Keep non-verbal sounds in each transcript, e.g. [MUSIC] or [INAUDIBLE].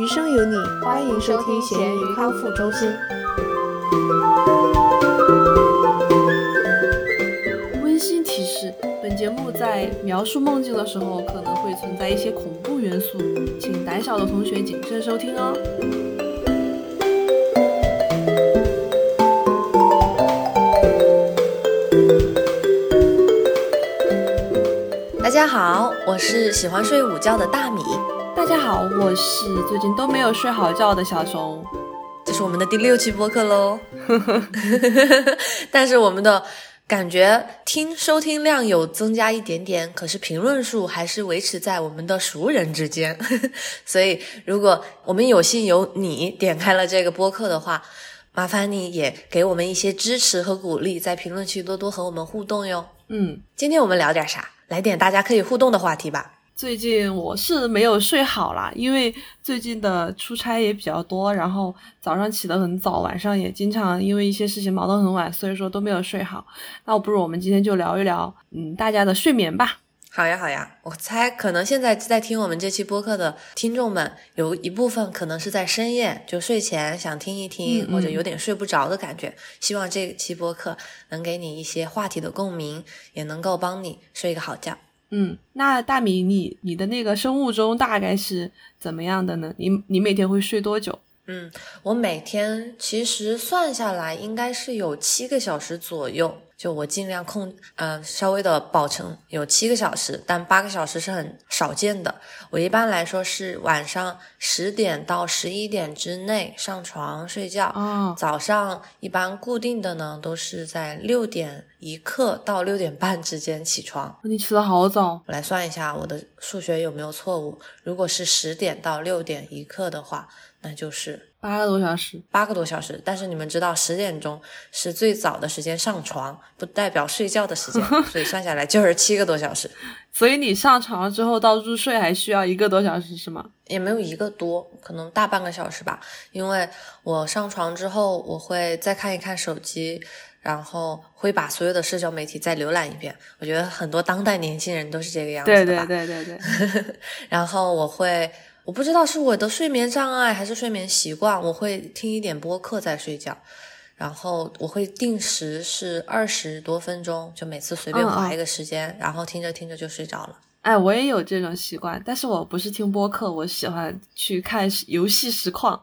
余生有你，欢迎收听咸鱼康复中心。温馨提示：本节目在描述梦境的时候，可能会存在一些恐怖元素，请胆小的同学谨慎收听哦。大家好，我是喜欢睡午觉的大米。大家好，我是最近都没有睡好觉的小熊。这是我们的第六期播客喽，[LAUGHS] 但是我们的感觉听收听量有增加一点点，可是评论数还是维持在我们的熟人之间。[LAUGHS] 所以，如果我们有幸有你点开了这个播客的话，麻烦你也给我们一些支持和鼓励，在评论区多多和我们互动哟。嗯，今天我们聊点啥？来点大家可以互动的话题吧。最近我是没有睡好啦，因为最近的出差也比较多，然后早上起得很早，晚上也经常因为一些事情忙得很晚，所以说都没有睡好。那不如我们今天就聊一聊，嗯，大家的睡眠吧。好呀，好呀，我猜可能现在在听我们这期播客的听众们，有一部分可能是在深夜就睡前想听一听，或者有点睡不着的感觉。希望这期播客能给你一些话题的共鸣，也能够帮你睡一个好觉。嗯，那大米，你你的那个生物钟大概是怎么样的呢？你你每天会睡多久？嗯，我每天其实算下来应该是有七个小时左右。就我尽量控，呃，稍微的保证有七个小时，但八个小时是很少见的。我一般来说是晚上十点到十一点之内上床睡觉。嗯，早上一般固定的呢，都是在六点一刻到六点半之间起床。你起得好早。我来算一下我的数学有没有错误。如果是十点到六点一刻的话，那就是八个多小时，八个多小时。但是你们知道，十点钟是最早的时间上床，不代表睡觉的时间，[LAUGHS] 所以算下来就是七个多小时。所以你上床了之后到入睡还需要一个多小时是吗？也没有一个多，可能大半个小时吧。因为我上床之后，我会再看一看手机，然后会把所有的社交媒体再浏览一遍。我觉得很多当代年轻人都是这个样子的吧？对对对对对。[LAUGHS] 然后我会。我不知道是我的睡眠障碍还是睡眠习惯，我会听一点播客在睡觉，然后我会定时是二十多分钟，就每次随便划一个时间，然后听着听着就睡着了。哎，我也有这种习惯，但是我不是听播客，我喜欢去看游戏实况，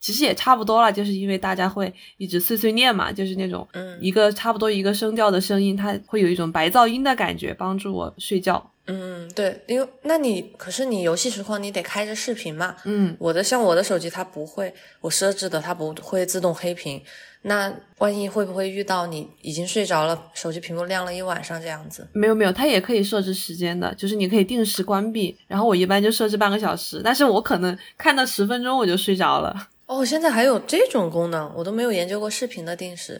其实也差不多了，就是因为大家会一直碎碎念嘛，就是那种一个差不多一个声调的声音，它会有一种白噪音的感觉，帮助我睡觉。嗯，对，因为那你可是你游戏实况你得开着视频嘛。嗯，我的像我的手机它不会，我设置的它不会自动黑屏。那万一会不会遇到你已经睡着了，手机屏幕亮了一晚上这样子？没有没有，它也可以设置时间的，就是你可以定时关闭。然后我一般就设置半个小时，但是我可能看到十分钟我就睡着了。哦，现在还有这种功能，我都没有研究过视频的定时，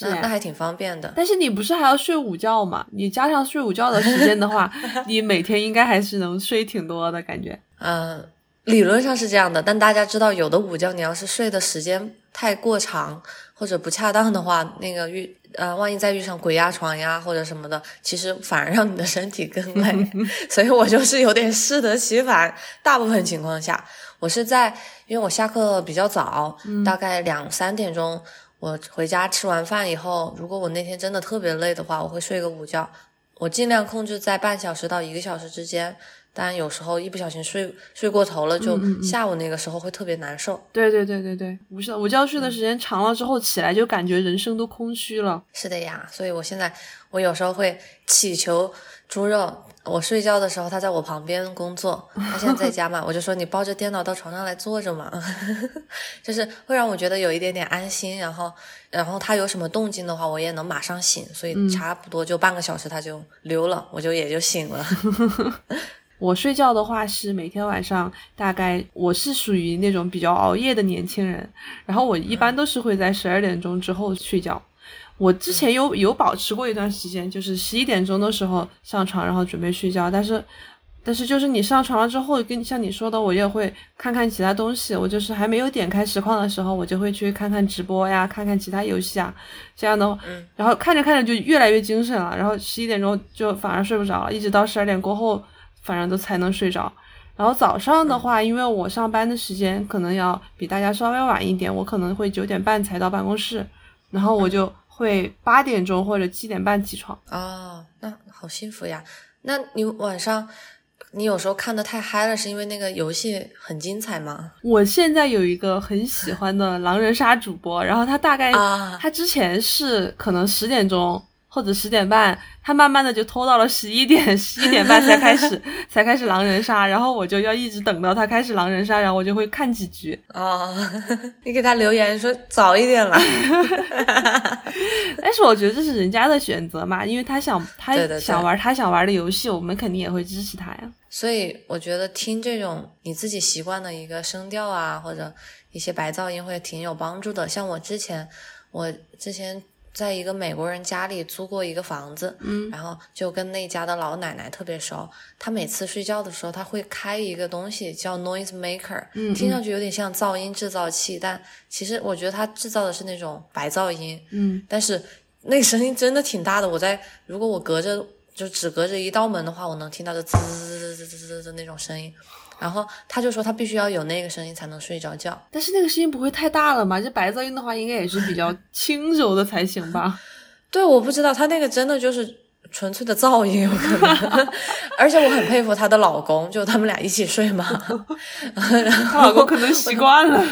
那那还挺方便的。但是你不是还要睡午觉吗？你加上睡午觉的时间的话，[LAUGHS] 你每天应该还是能睡挺多的感觉。嗯，理论上是这样的，但大家知道，有的午觉你要是睡的时间太过长或者不恰当的话，那个遇呃，万一再遇上鬼压床呀或者什么的，其实反而让你的身体更累。[LAUGHS] 所以我就是有点适得其反，大部分情况下。我是在，因为我下课比较早，大概两三点钟，我回家吃完饭以后，如果我那天真的特别累的话，我会睡个午觉，我尽量控制在半小时到一个小时之间，但有时候一不小心睡睡过头了，就下午那个时候会特别难受。对对对对对，午觉午觉睡的时间长了之后，起来就感觉人生都空虚了。是的呀，所以我现在我有时候会祈求猪肉。我睡觉的时候，他在我旁边工作。[LAUGHS] 他现在在家嘛，我就说你抱着电脑到床上来坐着嘛，[LAUGHS] 就是会让我觉得有一点点安心。然后，然后他有什么动静的话，我也能马上醒。所以差不多就半个小时他就溜了，我就也就醒了。[LAUGHS] 我睡觉的话是每天晚上大概我是属于那种比较熬夜的年轻人，然后我一般都是会在十二点钟之后睡觉。我之前有有保持过一段时间，就是十一点钟的时候上床，然后准备睡觉。但是，但是就是你上床了之后，跟像你说的，我也会看看其他东西。我就是还没有点开实况的时候，我就会去看看直播呀，看看其他游戏啊，这样的。然后看着看着就越来越精神了，然后十一点钟就反而睡不着了，一直到十二点过后，反正都才能睡着。然后早上的话，因为我上班的时间可能要比大家稍微晚一点，我可能会九点半才到办公室，然后我就会八点钟或者七点半起床。哦，那好幸福呀！那你晚上你有时候看的太嗨了，是因为那个游戏很精彩吗？我现在有一个很喜欢的狼人杀主播，然后他大概啊他之前是可能十点钟或者十点半，他慢慢的就拖到了十一点、十一点半才开始 [LAUGHS] 才开始狼人杀，然后我就要一直等到他开始狼人杀，然后我就会看几局。哦，[LAUGHS] 你给他留言说早一点来。[LAUGHS] 但是我觉得这是人家的选择嘛，因为他想他想玩他想玩的游戏，我们肯定也会支持他呀。所以我觉得听这种你自己习惯的一个声调啊，或者一些白噪音会挺有帮助的。像我之前，我之前在一个美国人家里租过一个房子，嗯然后就跟那家的老奶奶特别熟。她每次睡觉的时候，她会开一个东西叫 noise maker，嗯听上去有点像噪音制造器，但其实我觉得它制造的是那种白噪音。嗯但是那个声音真的挺大的。我在如果我隔着就只隔着一道门的话，我能听到的滋滋滋滋滋滋的那种声音。然后他就说他必须要有那个声音才能睡着觉。但是那个声音不会太大了嘛？这白噪音的话，应该也是比较 [LAUGHS] 轻柔的才行吧？[LAUGHS] 对，我不知道他那个真的就是纯粹的噪音，有可能。[LAUGHS] 而且我很佩服她的老公，就他们俩一起睡嘛。她老公可能习惯了。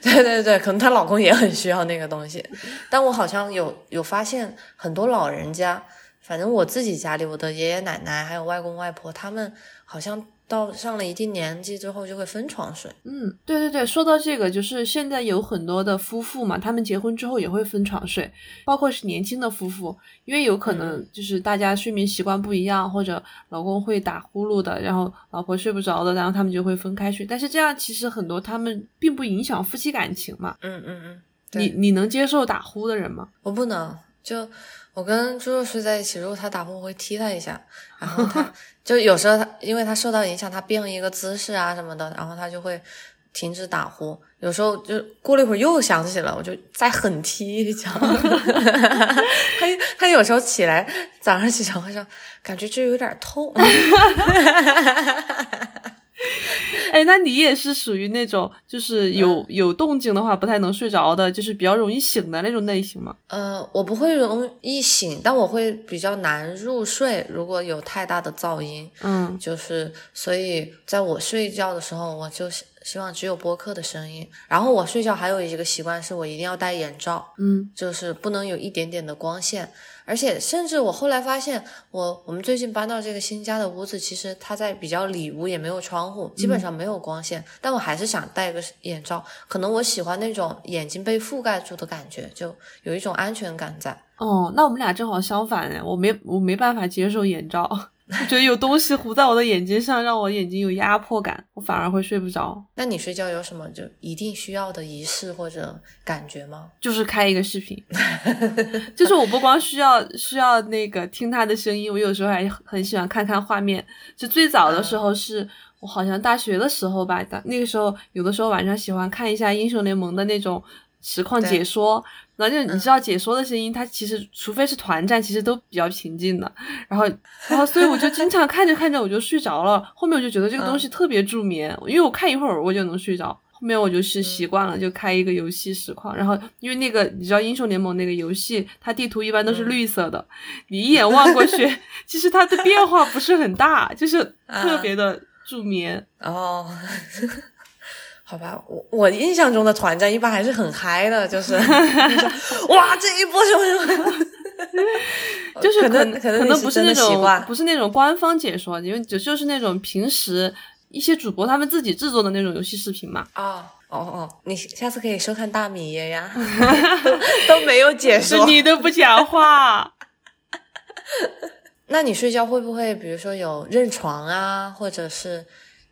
对对对，可能她老公也很需要那个东西。但我好像有有发现很多老人家，反正我自己家里，我的爷爷奶奶还有外公外婆，他们好像到上了一定年纪之后就会分床睡。嗯，对对对，说到这个，就是现在有很多的夫妇嘛，他们结婚之后也会分床睡，包括是年轻的夫妇，因为有可能就是大家睡眠习惯不一样，或者老公会打呼噜的，然后老婆睡不着的，然后他们就会分开睡。但是这样其实很多他们并不影响夫妻感情嘛。嗯嗯嗯，你你能接受打呼的人吗？我不能，就我跟猪肉睡在一起，如果他打呼，我会踢他一下，然后他就有时候他因为他受到影响，他变了一个姿势啊什么的，然后他就会停止打呼。有时候就过了一会儿又想起了，我就再狠踢一脚。他他有时候起来早上起床会说，感觉这有点痛。[LAUGHS] 哎，那你也是属于那种就是有有动静的话不太能睡着的，就是比较容易醒的那种类型吗？呃，我不会容易醒，但我会比较难入睡。如果有太大的噪音，嗯就是所以在我睡觉的时候，我就希希望只有播客的声音。然后我睡觉还有一个习惯是我一定要戴眼罩，嗯就是不能有一点点的光线。而且甚至我后来发现，我我们最近搬到这个新家的屋子，其实它在比较里屋，也没有窗户，基本上没有光线。但我还是想戴个眼罩，可能我喜欢那种眼睛被覆盖住的感觉，就有一种安全感在。哦，那我们俩正好相反哎，我没我没办法接受眼罩，[LAUGHS] 我觉得有东西糊在我的眼睛上，让我眼睛有压迫感，我反而会睡不着。那你睡觉有什么就一定需要的仪式或者感觉吗？就是开一个视频，[LAUGHS] 就是我不光需要需要那个听他的声音，我有时候还很喜欢看看画面。就最早的时候是、我好像大学的时候吧，那个时候有的时候晚上喜欢看一下英雄联盟的那种实况解说，然后就你知道解说的声音，它其实除非是团战，其实都比较平静的。然后然后所以我就经常看着看着我就睡着了，后面我就觉得这个东西特别助眠，因为我看一会儿我就能睡着。后面我就是习惯了，就开一个游戏实况，然后因为那个你知道英雄联盟那个游戏，它地图一般都是绿色的，你一眼望过去，[LAUGHS] 其实它的变化不是很大，就是特别的助眠。哦，[LAUGHS] 好吧，我我印象中的团战一般还是很嗨的，就是 [LAUGHS] 哇这一波什么什么，[LAUGHS] 就是可能可能可能不是那种不是那种官方解说，因为就就是那种平时一些主播他们自己制作的那种游戏视频嘛。哦哦哦，你下次可以收看大米爷呀，[LAUGHS] 都都没有解说。你都不讲话，那你睡觉会不会，比如说有认床啊，或者是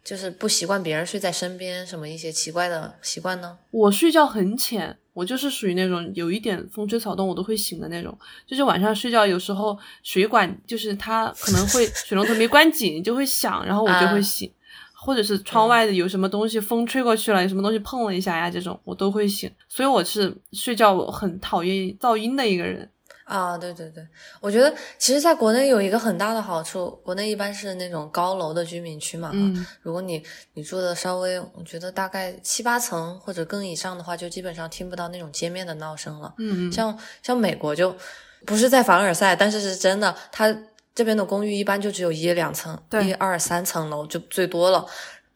就是不习惯别人睡在身边，什么一些奇怪的习惯呢？我睡觉很浅，我就是属于那种有一点风吹草动我都会醒的那种。就是晚上睡觉有时候水管就是它可能会水龙头没关紧就会响，然后我就会醒。或者是窗外的有什么东西风吹过去了，有什么东西碰了一下呀，这种我都会醒。所以我是睡觉很讨厌噪音的一个人。啊，对对对，我觉得其实在国内有一个很大的好处，国内一般是那种高楼的居民区嘛，嗯，如果你你住的稍微，我觉得大概七八层或者更以上的话，就基本上听不到那种街面的闹声了。嗯嗯，像像美国就不是在凡尔赛，但是是真的，它这边的公寓一般就只有一两层，一二三层楼就最多了。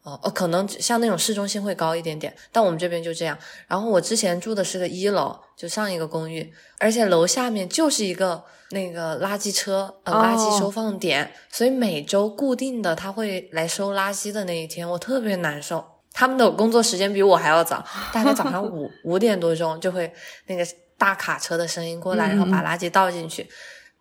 哦哦，可能像那种市中心会高一点点，但我们这边就这样。然后我之前住的是个一楼，就上一个公寓，而且楼下面就是一个那个垃圾车呃垃圾收放点，所以每周固定的他会来收垃圾的那一天，我特别难受。他们的工作时间比我还要早，大概早上五五点多钟就会那个大卡车的声音过来，然后把垃圾倒进去。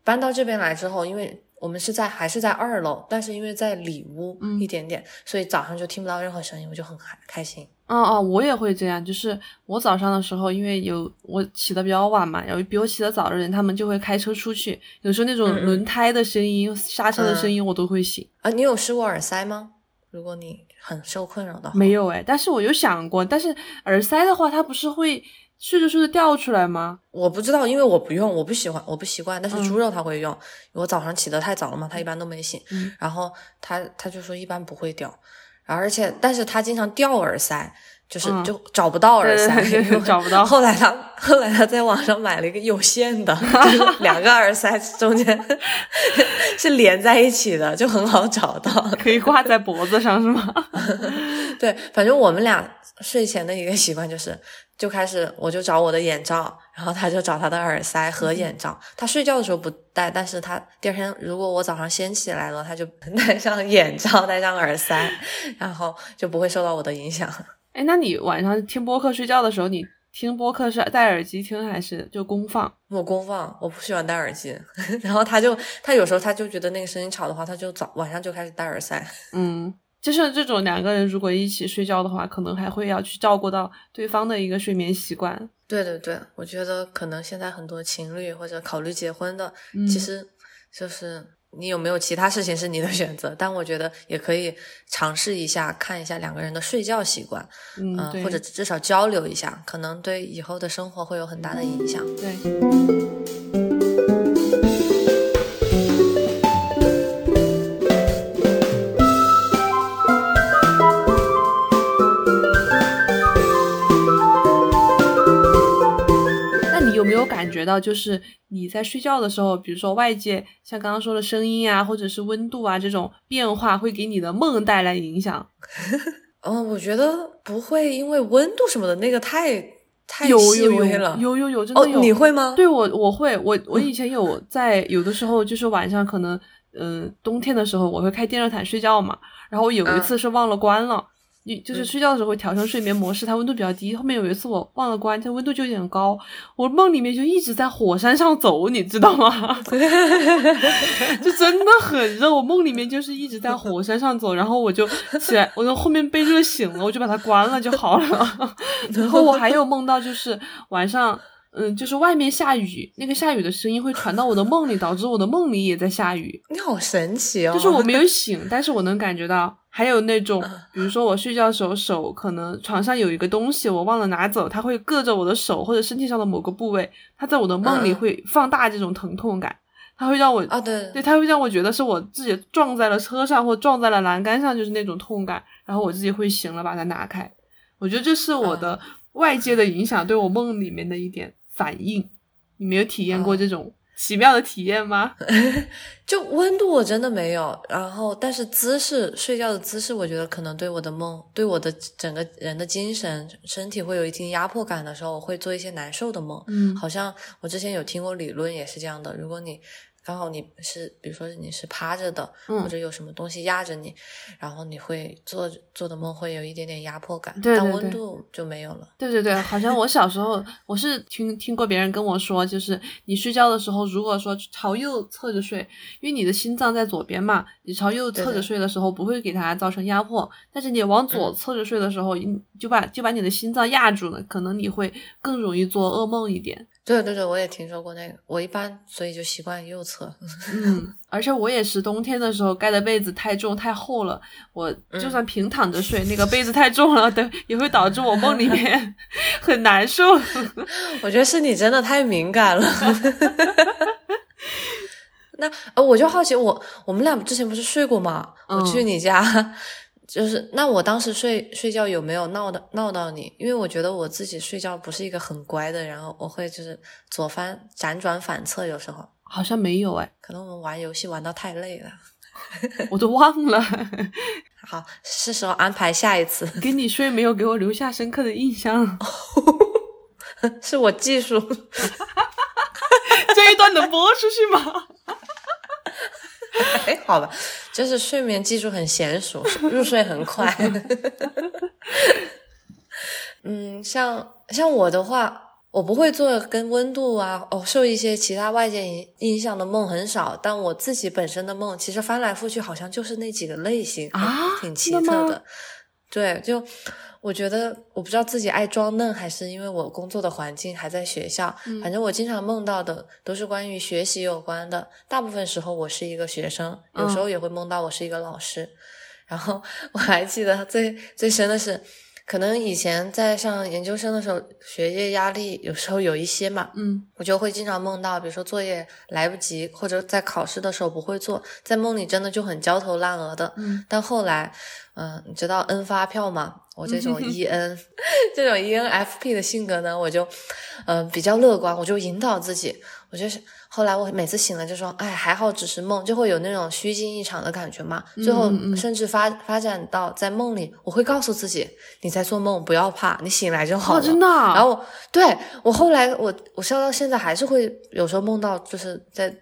搬到这边来之后，因为我们是在还是在二楼，但是因为在里屋一点点，所以早上就听不到任何声音，我就很开开心。嗯哦，我也会这样，就是我早上的时候，因为有我起的比较晚嘛，有比我起得早的人，他们就会开车出去，有时候那种轮胎的声音、刹车的声音我都会醒。啊，你有试过耳塞吗？如果你很受困扰的话，没有哎，但是我有想过，但是耳塞的话，它不是会睡着睡着掉出来吗？我不知道，因为我不用，我不喜欢，我不习惯。但是猪肉他会用，我早上起得太早了嘛，他一般都没醒，嗯然后他他就说一般不会掉，而且但是他经常掉耳塞，就是嗯就找不到耳塞，对对对找不到后来他后来他在网上买了一个有线的，就是两个耳塞中间是连在一起的，就很好找到。可以挂在脖子上是吗？[LAUGHS] 对，反正我们俩睡前的一个习惯就是，就开始我就找我的眼罩，然后他就找他的耳塞和眼罩。他睡觉的时候不戴，但是他第二天如果我早上先起来了，他就 [LAUGHS] 戴上眼罩，戴上耳塞，然后就不会受到我的影响。[LAUGHS] 哎，那你晚上听播客睡觉的时候，你听播客是戴耳机听还是就公放？我公放，我不喜欢戴耳机。[LAUGHS] 然后他就他有时候他就觉得那个声音吵的话，他就早晚上就开始戴耳塞。嗯，就是这种两个人如果一起睡觉的话，可能还会要去照顾到对方的一个睡眠习惯。对对对，我觉得可能现在很多情侣或者考虑结婚的，嗯其实就是你有没有其他事情是你的选择，但我觉得也可以尝试一下，看一下两个人的睡觉习惯，嗯，或者至少交流一下，可能对以后的生活会有很大的影响。对。感觉到，就是你在睡觉的时候，比如说外界像刚刚说的声音啊，或者是温度啊这种变化，会给你的梦带来影响？[LAUGHS] 哦，我觉得不会，因为温度什么的那个太太有细有有微了。有有有，真的哦，有。你会吗？对我我会我 [LAUGHS] 我以前有在有的时候就是晚上可能嗯、呃冬天的时候我会开电热毯睡觉嘛，然后我有一次是忘了关了。你就是嗯睡觉的时候会调成睡眠模式，它温度比较低。后面有一次我忘了关，它温度就有点高，我梦里面就一直在火山上走，你知道吗？[LAUGHS] 就真的很热，我梦里面就是一直在火山上走，然后我就起来，我从后面被热醒了，我就把它关了就好了。[LAUGHS] 然后我还有梦到就是晚上。嗯，就是外面下雨，那个下雨的声音会传到我的梦里，导致我的梦里也在下雨。你好神奇哦！就是我没有 [LAUGHS] 醒，但是我能感觉到。还有那种，比如说我睡觉的时候，手可能床上有一个东西，我忘了拿走，它会硌着我的手或者身体上的某个部位，它在我的梦里嗯会放大这种疼痛感，它会让我啊，对对，它会让我觉得是我自己撞在了车上或撞在了栏杆上，就是那种痛感，然后我自己会醒了，把它拿开。我觉得这是我的外界的影响对我梦里面的一点反应。你没有体验过这种奇妙的体验吗？[LAUGHS] 就温度我真的没有，然后但是姿势睡觉的姿势，我觉得可能对我的梦，对我的整个人的精神身体会有一定压迫感的时候，我会做一些难受的梦。嗯好像我之前有听过理论也是这样的，如果你刚好你是比如说你是趴着的，嗯或者有什么东西压着你，然后你会做做的梦会有一点点压迫感，但对对对温度就没有了。对对对，好像我小时候我是听听过别人跟我说，就是你睡觉的时候，如果说朝右侧着睡，因为你的心脏在左边嘛，你朝右侧着睡的时候不会给它造成压迫，但是你往左嗯侧着睡的时候，你就把就把你的心脏压住了，可能你会更容易做噩梦一点。对对对，我也听说过那个。我一般所以就习惯右侧。[LAUGHS] 嗯，而且我也是冬天的时候盖的被子太重太厚了，我就算平躺着睡，那个被子太重了，对，也会导致我梦里面 [LAUGHS] 很难受。我觉得是你真的太敏感了。[LAUGHS] 那呃，我就好奇，我我们俩之前不是睡过吗？我去你家。就是那我当时睡睡觉有没有闹到闹到你？因为我觉得我自己睡觉不是一个很乖的，然后我会就是左翻辗转反侧，有时候好像没有哎，可能我们玩游戏玩到太累了，[LAUGHS] 我都忘了。好，是时候安排下一次。跟你睡没有给我留下深刻的印象，[LAUGHS] 是我技术。[LAUGHS] 这一段能播出去吗？[LAUGHS] 哎，好吧，就是睡眠技术很娴熟，入睡很快。嗯，像像我的话，我不会做跟温度啊，哦，受一些其他外界影影响的梦很少。但我自己本身的梦，其实翻来覆去好像就是那几个类型啊，挺奇特的。对，就。我觉得我不知道自己爱装嫩，还是因为我工作的环境还在学校。反正我经常梦到的都是关于学习有关的。大部分时候我是一个学生，有时候也会梦到我是一个老师。然后 [LAUGHS] 我还记得最最深的是。可能以前在上研究生的时候，学业压力有时候有一些嘛，嗯，我就会经常梦到，比如说作业来不及，或者在考试的时候不会做，在梦里真的就很焦头烂额的。嗯，但后来，嗯，你知道 N 发票吗？我这种 [LAUGHS] EN，这种 ENFP 的性格呢，我就，嗯，比较乐观，我就引导自己，我就是。后来我每次醒了就说，哎，还好只是梦，就会有那种虚惊一场的感觉嘛。最后甚至发发展到在梦里，我会告诉自己，你在做梦，不要怕，你醒来就好了。真的。然后对我后来我我笑到现在还是会有时候梦到，就是在。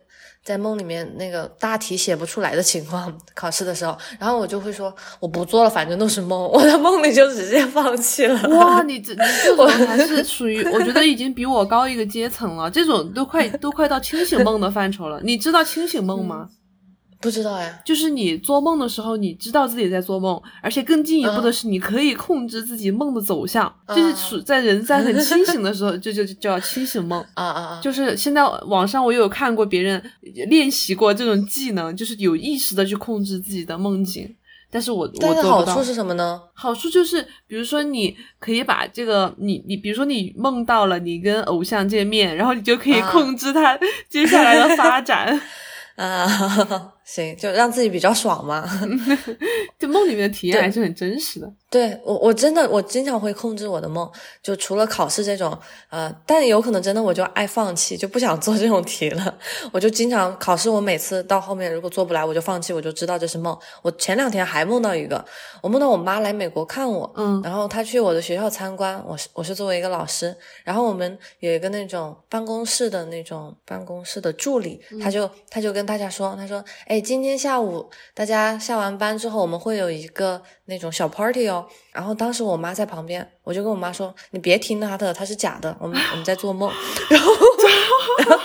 在梦里面那个大题写不出来的情况，考试的时候，然后我就会说我不做了，反正都是梦，我在梦里就直接放弃了。哇，你这你这种还是属于，我觉得已经比我高一个阶层了，这种都快都快到清醒梦的范畴了。你知道清醒梦吗？不知道呀，就是你做梦的时候，你知道自己在做梦，而且更进一步的是，你可以控制自己梦的走向，就是处在人在很清醒的时候，[LAUGHS] 就就叫清醒梦啊啊啊！就是现在网上我有看过别人练习过这种技能，就是有意识的去控制自己的梦境，但是我我做不到。好处是什么呢？好处就是，比如说你可以把这个你你，比如说你梦到了你跟偶像见面，然后你就可以控制他接下来的发展。[LAUGHS] 啊，行，就让自己比较爽嘛。[LAUGHS] 就梦里面的体验还是很真实的。对我，我真的我经常会控制我的梦，就除了考试这种，呃，但有可能真的我就爱放弃，就不想做这种题了。我就经常考试，我每次到后面如果做不来，我就放弃，我就知道这是梦。我前两天还梦到一个，我梦到我妈来美国看我，嗯，然后她去我的学校参观，我是我是作为一个老师，然后我们有一个那种办公室的那种办公室的助理，他就他就跟大家说，他说，哎，今天下午大家下完班之后，我们会有一个。那种小 party 哦，然后当时我妈在旁边，我就跟我妈说：“你别听他的，他是假的，我们我们在做梦。”然后，然后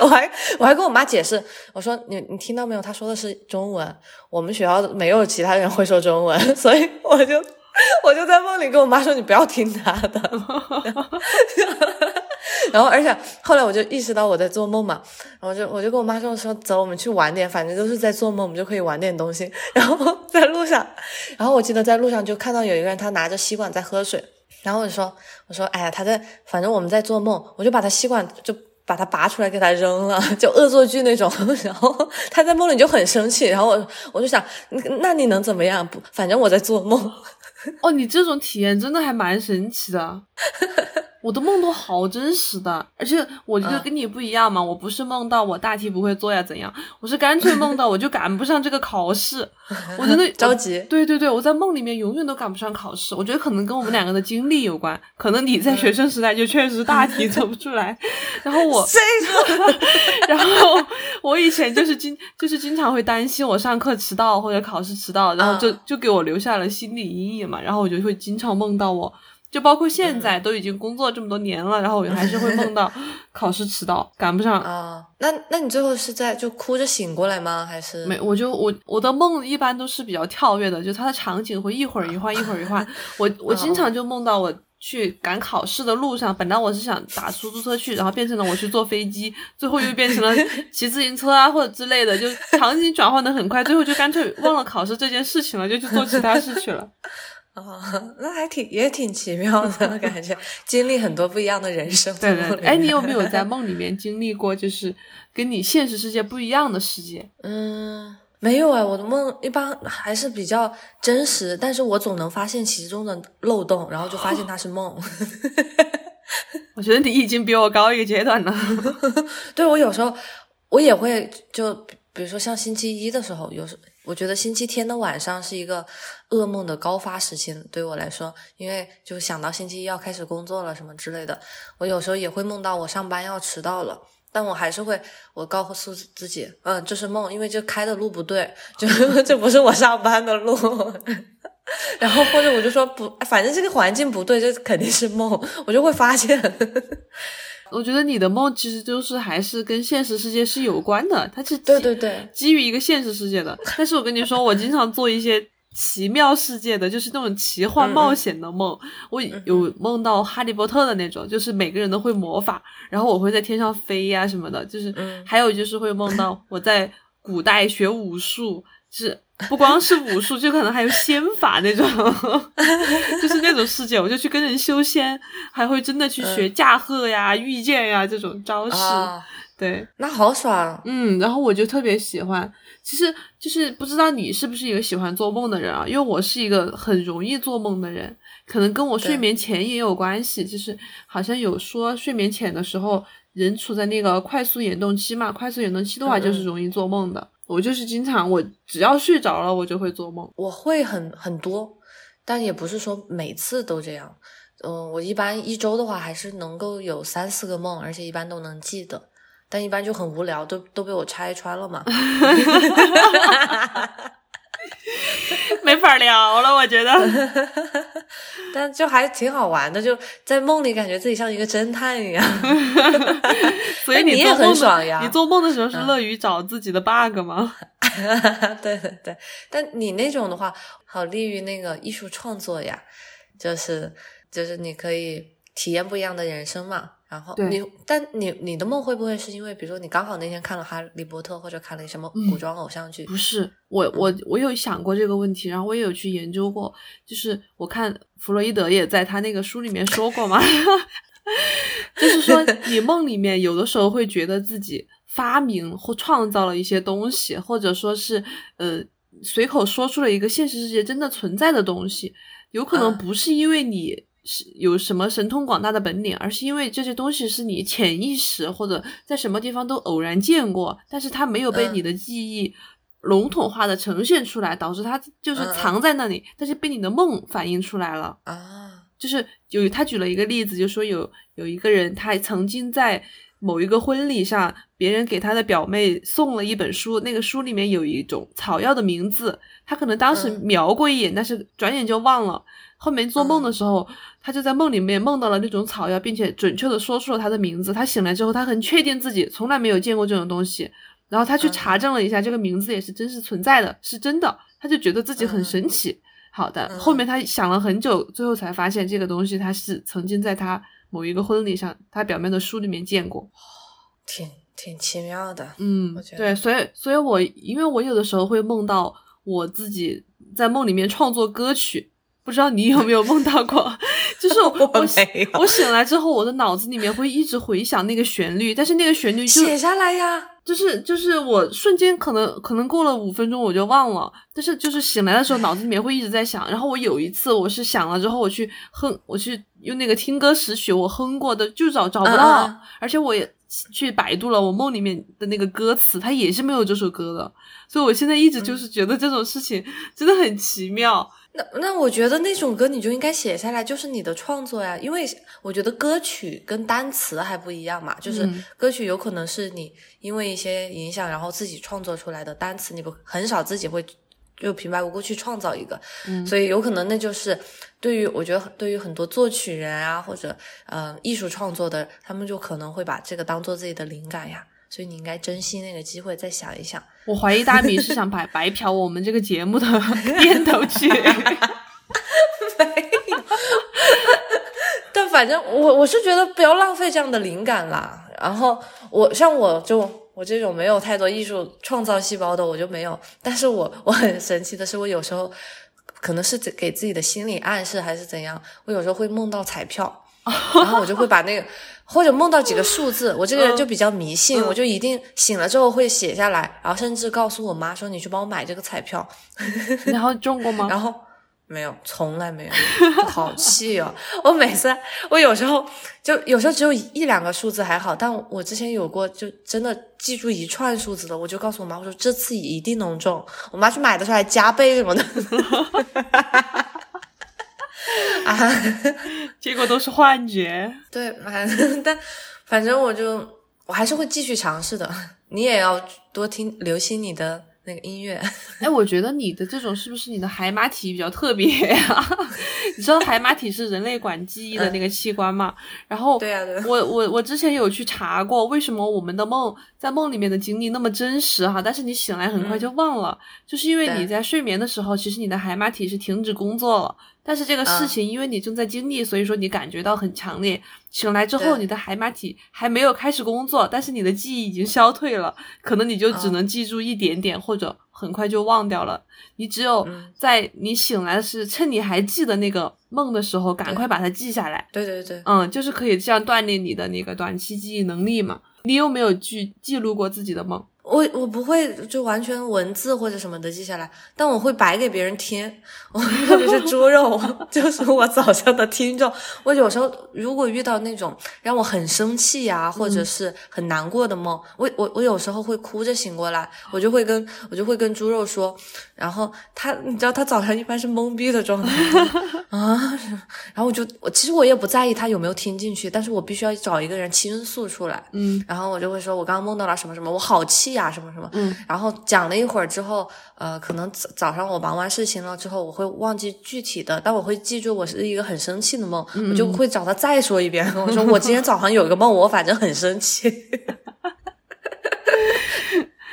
我还我还跟我妈解释，我说：“你你听到没有？他说的是中文，我们学校没有其他人会说中文，[LAUGHS] 所以我就我就在梦里跟我妈说，你不要听他的。” [LAUGHS] 然后，而且后来我就意识到我在做梦嘛，然后就我就跟我妈说说走，我们去玩点，反正都是在做梦，我们就可以玩点东西。[LAUGHS] 然后在路上，然后我记得在路上就看到有一个人，他拿着吸管在喝水。然后我就说我说哎呀，他在，反正我们在做梦，我就把他吸管就把他拔出来给他扔了，[LAUGHS] 就恶作剧那种。[LAUGHS] 然后他在梦里就很生气，然后我我就想，那你能怎么样？不，反正我在做梦。哦，你这种体验真的还蛮神奇的。我的梦都好真实的，而且我觉得跟你不一样嘛，我不是梦到我大题不会做呀怎样，我是干脆梦到我就赶不上这个考试，[LAUGHS] 我真的 [LAUGHS] 着急。对对对，我在梦里面永远都赶不上考试，我觉得可能跟我们两个的经历有关，可能你在学生时代就确实大题做不出来，[LAUGHS] 然后我这个，然后我以前就是经就是经常会担心我上课迟到或者考试迟到，然后就就给我留下了心理阴影嘛，然后我就会经常梦到我。就包括现在都已经工作这么多年了，然后我还是会梦到 [LAUGHS] 考试迟到赶不上啊。那那你最后是在就哭着醒过来吗？还是没？我就我我的梦一般都是比较跳跃的，就它的场景会一会儿一换，一会儿一换。我我经常就梦到我去赶考试的路上，本来我是想打出租车去，然后变成了我去坐飞机，最后又变成了骑自行车啊或者之类的，就场景转换的很快，最后就干脆忘了考试这件事情了，就去做其他事去了。啊，那还挺也挺奇妙的 [LAUGHS] 感觉，经历很多不一样的人生。对对，哎，你有没有在 [LAUGHS] 梦里面经历过，就是跟你现实世界不一样的世界？嗯。没有哎，我的梦一般还是比较真实，但是我总能发现其中的漏洞，然后就发现它是梦。我觉得你已经比我高一个阶段了。[LAUGHS] 对我有时候我也会就比如说像星期一的时候，有时我觉得星期天的晚上是一个噩梦的高发时期，对我来说，因为就想到星期一要开始工作了什么之类的，我有时候也会梦到我上班要迟到了。但我还是会，我告诉自己，嗯，这是梦，因为这开的路不对，就 [LAUGHS] 这不是我上班的路。[LAUGHS] 然后或者我就说不，反正这个环境不对，这肯定是梦，我就会发现。我觉得你的梦其实就是还是跟现实世界是有关的，它是对对对，基于一个现实世界的。但是我跟你说，我经常做一些。奇妙世界的就是那种奇幻冒险的梦，我有梦到哈利波特的那种，就是每个人都会魔法，然后我会在天上飞呀什么的，就是还有就是会梦到我在古代学武术，是 [LAUGHS] 不光是武术，就可能还有仙法那种，[LAUGHS] 就是那种世界，我就去跟人修仙，还会真的去学驾鹤呀、御剑呀这种招式，对，那好爽，嗯，然后我就特别喜欢。其实就是不知道你是不是一个喜欢做梦的人啊？因为我是一个很容易做梦的人，可能跟我睡眠前也有关系。就是好像有说睡眠浅的时候，人处在那个快速眼动期嘛，快速眼动期的话就是容易做梦的。我就是经常，我只要睡着了，我就会做梦。我会很很多，但也不是说每次都这样。嗯，我一般一周的话还是能够有三四个梦，而且一般都能记得。但一般就很无聊，都都被我拆穿了嘛，[LAUGHS] [LAUGHS] 没法聊了，我觉得。[LAUGHS] 但就还挺好玩的，就在梦里感觉自己像一个侦探一样。[LAUGHS] 所以你也很爽呀？你做梦的时候是乐于找自己的 bug 吗？对对对，但你那种的话，好利于那个艺术创作呀，就是就是你可以体验不一样的人生嘛。然后你，但你你的梦会不会是因为，比如说你刚好那天看了《哈利波特》或者看了什么古装偶像剧？不是，我我我有想过这个问题，然后我也有去研究过。就是我看弗洛伊德也在他那个书里面说过嘛，[LAUGHS] 就是说 [LAUGHS] 你梦里面有的时候会觉得自己发明或创造了一些东西，或者说是呃随口说出了一个现实世界真的存在的东西，有可能不是因为你。是有什么神通广大的本领，而是因为这些东西是你潜意识或者在什么地方都偶然见过，但是它没有被你的记忆笼统化的呈现出来，导致它就是藏在那里，但是被你的梦反映出来了啊。就是有他举了一个例子，就说有有一个人，他曾经在某一个婚礼上，别人给他的表妹送了一本书，那个书里面有一种草药的名字，他可能当时瞄过一眼，但是转眼就忘了。后面做梦的时候，他就在梦里面梦到了那种草药，并且准确的说出了他的名字。他醒来之后，他很确定自己从来没有见过这种东西。然后他去查证了一下，这个名字也是真实存在的，是真的。他就觉得自己很神奇。好的，后面他想了很久，最后才发现这个东西他是曾经在他某一个婚礼上，他表面的书里面见过。挺挺奇妙的，嗯，对，所以所以我因为我有的时候会梦到我自己在梦里面创作歌曲。不知道你有没有梦到过，[LAUGHS] 就是我 [LAUGHS] 我醒来之后，我的脑子里面会一直回想那个旋律，但是那个旋律就写下来呀，就是就是我瞬间可能可能过了五分钟我就忘了，但是就是醒来的时候脑子里面会一直在想。然后我有一次我是想了之后我去哼，我去用那个听歌识曲，我哼过的就找找不到，而且我也去百度了我梦里面的那个歌词，它也是没有这首歌的，所以我现在一直就是觉得这种事情真的很奇妙。那那我觉得那种歌你就应该写下来，就是你的创作呀。因为我觉得歌曲跟单词还不一样嘛，就是歌曲有可能是你因为一些影响，然后自己创作出来的单词，你不很少自己会就平白无故去创造一个，所以有可能那就是对于我觉得对于很多作曲人啊或者呃艺术创作的，他们就可能会把这个当做自己的灵感呀。所以你应该珍惜那个机会，再想一想。我怀疑大米是想白 [LAUGHS] 白嫖我们这个节目的 [LAUGHS] 片头曲。[LAUGHS] 没有，反正我我是觉得不要浪费这样的灵感啦。然后我像我就我这种没有太多艺术创造细胞的，我就没有。但是我我很神奇的是，我有时候可能是给自己的心理暗示还是怎样，我有时候会梦到彩票，然后我就会把那个或者梦到几个数字。我这个人就比较迷信，我就一定醒了之后会写下来，然后甚至告诉我妈说：“你去帮我买这个彩票。[LAUGHS] ”然后中过吗？然后。没有，从来没有，好气哦！[LAUGHS] 我每次，我有时候就有时候只有一两个数字还好，但我之前有过，就真的记住一串数字的，我就告诉我妈，我说这次一定能中。我妈去买的时候还加倍什么的，[LAUGHS] [LAUGHS] 啊，[LAUGHS] 结果都是幻觉。[LAUGHS] 对，但反正我就我还是会继续尝试的。你也要多听，留心你的。那个音乐，哎，我觉得你的这种是不是你的海马体比较特别呀？你知道海马体是人类管记忆的那个器官吗？然后，对呀，对。我我我之前有去查过，为什么我们的梦在梦里面的经历那么真实哈？但是你醒来很快就忘了，就是因为你在睡眠的时候，其实你的海马体是停止工作了。但是这个事情，因为你正在经历，所以说你感觉到很强烈。醒来之后，你的海马体还没有开始工作，但是你的记忆已经消退了，可能你就只能记住一点点，或者很快就忘掉了。你只有在你醒来的是趁你还记得那个梦的时候，赶快把它记下来。对对对，嗯，就是可以这样锻炼你的那个短期记忆能力嘛。你有没有去记录过自己的梦？我我不会就完全文字或者什么的记下来，但我会摆给别人听，我特别是猪肉，[LAUGHS] 就是我早上的听众。我有时候如果遇到那种让我很生气呀，或者是很难过的梦，我我我有时候会哭着醒过来，我就会跟我就会跟猪肉说，然后他你知道他早上一般是懵逼的状态 [LAUGHS] 啊，然后我就我其实我也不在意他有没有听进去，但是我必须要找一个人倾诉出来，嗯，然后我就会说我刚刚梦到了什么什么，我好气。呀，什么什么，嗯，然后讲了一会儿之后，呃，可能早早上我忙完事情了之后，我会忘记具体的，但我会记住我是一个很生气的梦，我就会找他再说一遍，我说我今天早上有个梦，我反正很生气。[LAUGHS]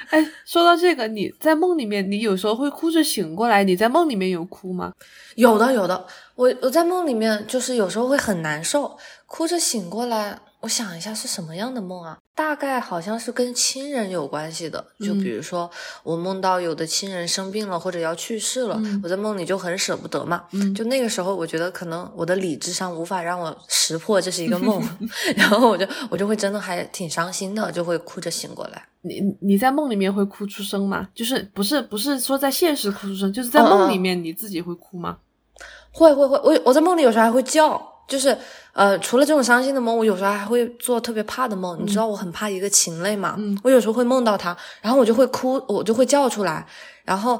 哎，说到这个，你在梦里面，你有时候会哭着醒过来，你在梦里面有哭吗？有的，有的，我我在梦里面就是有时候会很难受，哭着醒过来。我想一下是什么样的梦啊？大概好像是跟亲人有关系的，就比如说我梦到有的亲人生病了或者要去世了，我在梦里就很舍不得嘛。就那个时候，我觉得可能我的理智上无法让我识破这是一个 [LAUGHS] 梦，[LAUGHS] 然后我就我就会真的还挺伤心的，就会哭着醒过来。你你在梦里面会哭出声吗？就是不是不是说在现实哭出声，就是在梦里面你自己会哭吗？会会会，我我在梦里有时候还会叫。就是，呃，除了这种伤心的梦，我有时候还会做特别怕的梦。你知道我很怕一个禽类嘛？嗯，我有时候会梦到它，然后我就会哭，我就会叫出来。然后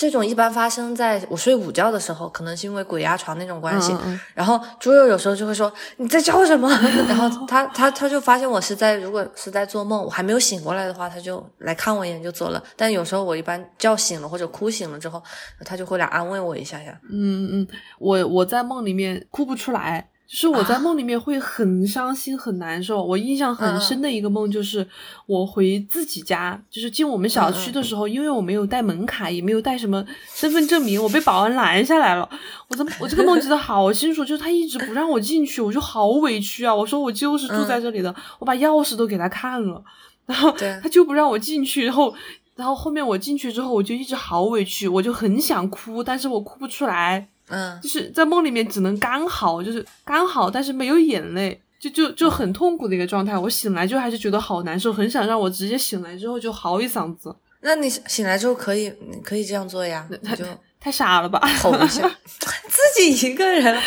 这种一般发生在我睡午觉的时候，可能是因为鬼压床那种关系。然后猪肉有时候就会说你在叫什么？[LAUGHS] 然后他他他就发现我是在，如果是在做梦，我还没有醒过来的话，他就来看我一眼就走了。但有时候我一般叫醒了或者哭醒了之后，他就会来安慰我一下下。嗯嗯，我我在梦里面哭不出来。就是我在梦里面会很伤心很难受，我印象很深的一个梦就是我回自己家，就是进我们小区的时候，因为我没有带门卡，也没有带什么身份证明，我被保安拦下来了。我怎么我这个梦记得好清楚，就是他一直不让我进去，我就好委屈啊！我说我就是住在这里的，我把钥匙都给他看了，然后他就不让我进去，然后然后后面我进去之后，我就一直好委屈，我就很想哭，但是我哭不出来。嗯，就是在梦里面只能干嚎，就是干嚎，但是没有眼泪，就就就很痛苦的一个状态。我醒来就还是觉得好难受，很想让我直接醒来之后就嚎一嗓子。那你醒来之后可以可以这样做呀？那就太傻了吧？吼一下，[LAUGHS] 自己一个人，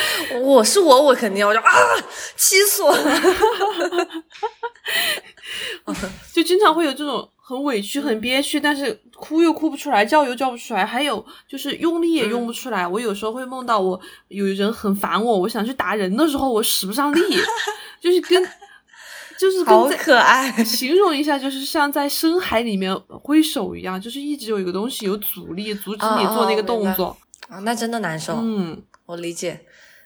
我是我，我肯定我就啊，气死我了，[LAUGHS] 就经常会有这种。很委屈，很憋屈，但是哭又哭不出来，叫又叫不出来，还有就是用力也用不出来。我有时候会梦到我有人很烦我，我想去打人的时候，我使不上力，[LAUGHS] 就是跟就是好可爱。[LAUGHS] 形容一下，就是像在深海里面挥手一样，就是一直有一个东西有阻力，阻止你做那个动作啊，那真的难受。嗯，我理解。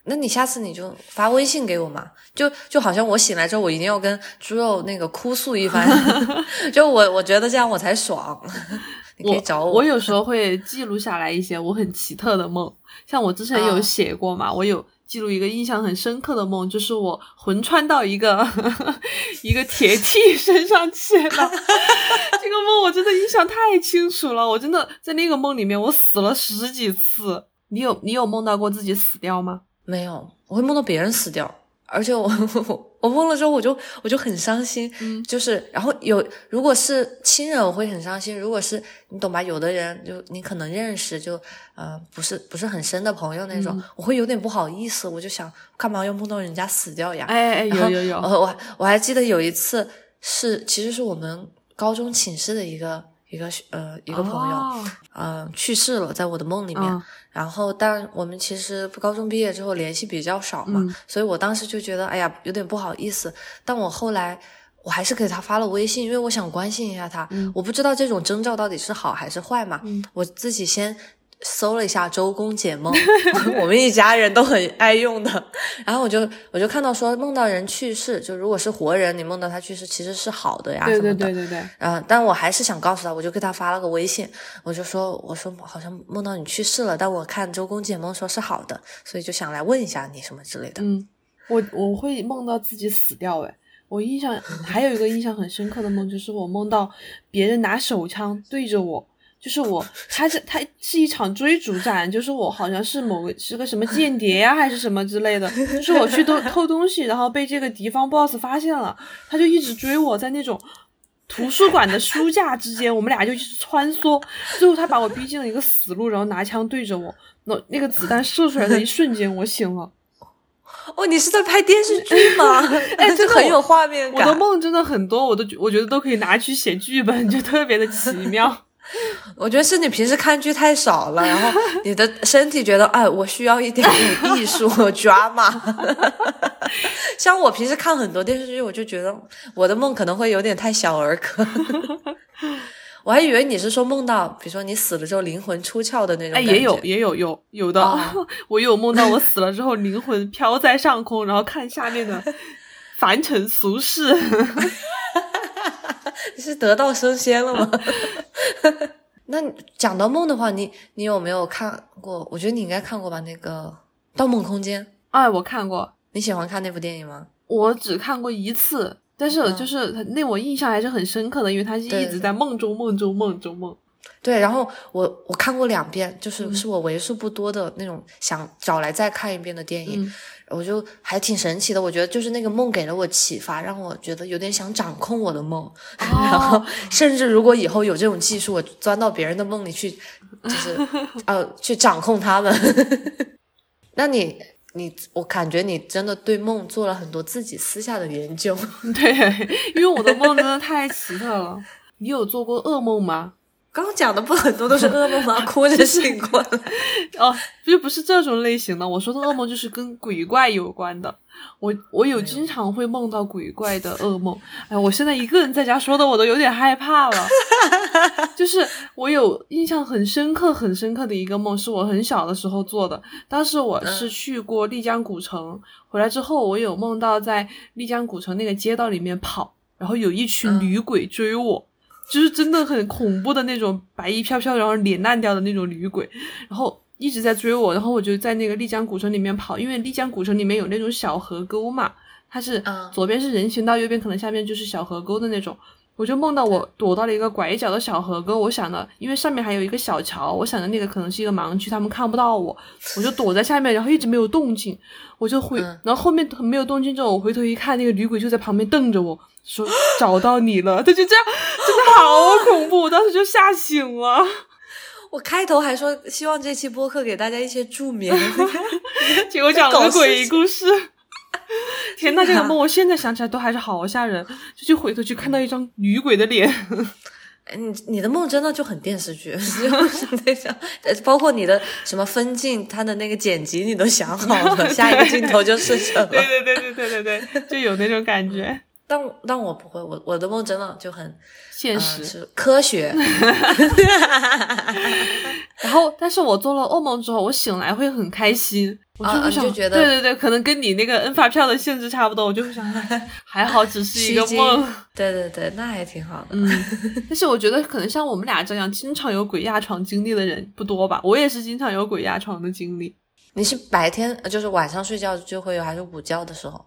那你下次你就发微信给我嘛，就就好像我醒来之后，我一定要跟猪肉那个哭诉一番，[LAUGHS] 就我我觉得这样我才爽。[LAUGHS] 你可以找我。我有时候会记录下来一些我很奇特的梦，像我之前有写过嘛，我有记录一个印象很深刻的梦，就是我魂穿到一个 [LAUGHS] 一个铁梯身上去了。[LAUGHS] 这个梦我真的印象太清楚了，我真的在那个梦里面我死了十几次。你有你有梦到过自己死掉吗？没有，我会梦到别人死掉。而且我 [LAUGHS] 我梦了之后我就我就很伤心，嗯，就是然后有如果是亲人我会很伤心，如果是你懂吧，有的人就你可能认识就呃不是不是很深的朋友那种，我会有点不好意思，我就想干嘛要梦到人家死掉呀？哎哎有有有，我我还记得有一次是其实是我们高中寝室的一个一个呃一个朋友，嗯去世了，在我的梦里面。然后，但我们其实高中毕业之后联系比较少嘛，所以我当时就觉得，哎呀，有点不好意思。但我后来，我还是给他发了微信，因为我想关心一下他。我不知道这种征兆到底是好还是坏嘛，我自己先。搜了一下周公解梦，[LAUGHS] 我们一家人都很爱用的。然后我就我就看到说梦到人去世，就如果是活人，你梦到他去世其实是好的呀，对对对对对。嗯，但我还是想告诉他，我就给他发了个微信，我就说我说好像梦到你去世了，但我看周公解梦说是好的，所以就想来问一下你什么之类的。嗯，我我会梦到自己死掉诶，我印象还有一个印象很深刻的梦，就是我梦到别人拿手枪对着我。就是我，他是他是一场追逐战，就是我好像是某个是个什么间谍呀，还是什么之类的，就是我去偷偷东西，然后被这个敌方 boss 发现了，他就一直追我，在那种图书馆的书架之间，我们俩就一直穿梭，最后他把我逼进了一个死路，然后拿枪对着我，那那个子弹射出来的一瞬间，我醒了。哦，你是在拍电视剧吗？[LAUGHS] 哎，[LAUGHS] 这很有画面感。我的梦真的很多，我都我觉得都可以拿去写剧本，就特别的奇妙。[LAUGHS] 我觉得是你平时看剧太少了，然后你的 [LAUGHS] 身体觉得，哎，我需要一点艺术 drama。[LAUGHS] 像我平时看很多电视剧，我就觉得我的梦可能会有点太小儿科。我还以为你是说梦到，比如说你死了之后灵魂出窍的那种。哎，也有，也有，有有的。我有梦到我死了之后灵魂飘在上空，然后看下面的凡尘俗世。你是得道升仙了吗？[LAUGHS] 那讲到梦的话，你你有没有看过？我觉得你应该看过吧，那个《盗梦空间》。哎，我看过。你喜欢看那部电影吗？我只看过一次，但是就是那我印象还是很深刻的，因为它是一直在梦中梦中梦中梦。对，然后我我看过两遍，就是是我为数不多的那种想找来再看一遍的电影。我就还挺神奇的，我觉得就是那个梦给了我启发，让我觉得有点想掌控我的梦，[LAUGHS] 然后甚至如果以后有这种技术，我钻到别人的梦里去，[LAUGHS] 就是呃去掌控他们。[LAUGHS] 那你你我感觉你真的对梦做了很多自己私下的研究，对，因为我的梦真的太奇特了。你有做过噩梦吗？刚讲的不很多都是噩梦吗？哭着醒过来。哦，就不是这种类型的。我说的噩梦就是跟鬼怪有关的。我我有经常会梦到鬼怪的噩梦。哎，我现在一个人在家说的，我都有点害怕了。[LAUGHS] 就是我有印象很深刻、很深刻的一个梦，是我很小的时候做的。当时我是去过丽江古城，回来之后我有梦到在丽江古城那个街道里面跑，然后有一群女鬼追我。就是真的很恐怖的那种白衣飘飘，然后脸烂掉的那种女鬼，然后一直在追我，然后我就在那个丽江古城里面跑，因为丽江古城里面有那种小河沟嘛，它是左边是人行道，右边可能下面就是小河沟的那种，我就梦到我躲到了一个拐角的小河沟，我想的，因为上面还有一个小桥，我想的那个可能是一个盲区，他们看不到我，我就躲在下面，然后一直没有动静，我就回，然后后面没有动静之后，我回头一看，那个女鬼就在旁边瞪着我。说找到你了，他就这样，真的好 [LAUGHS] 恐怖，我当时就吓醒了。[LAUGHS] 我开头还说希望这期播客给大家一些助眠，[LAUGHS] 结果讲了个诡异故事。[LAUGHS] 天呐，这个梦我现在想起来都还是好吓人，就去回头去看到一张女鬼的脸。[LAUGHS] 你你的梦真的就很电视剧，[LAUGHS] 就是那种，包括你的什么分镜，它的那个剪辑你都想好了，下一个镜头就是什么。对对对对对对对，就有那种感觉。但但我不会，我我的梦真的就很现实，是科学。[LAUGHS] 然后，但是我做了噩梦之后，我醒来会很开心，我就会想，对对对，可能跟你那个 N 发票的性质差不多，我就会想，[LAUGHS] 还好只是一个梦。对对对，那还挺好的。嗯，但是我觉得可能像我们俩这样经常有鬼压床经历的人不多吧？我也是经常有鬼压床的经历。你是白天就是晚上睡觉就会有，还是午觉的时候？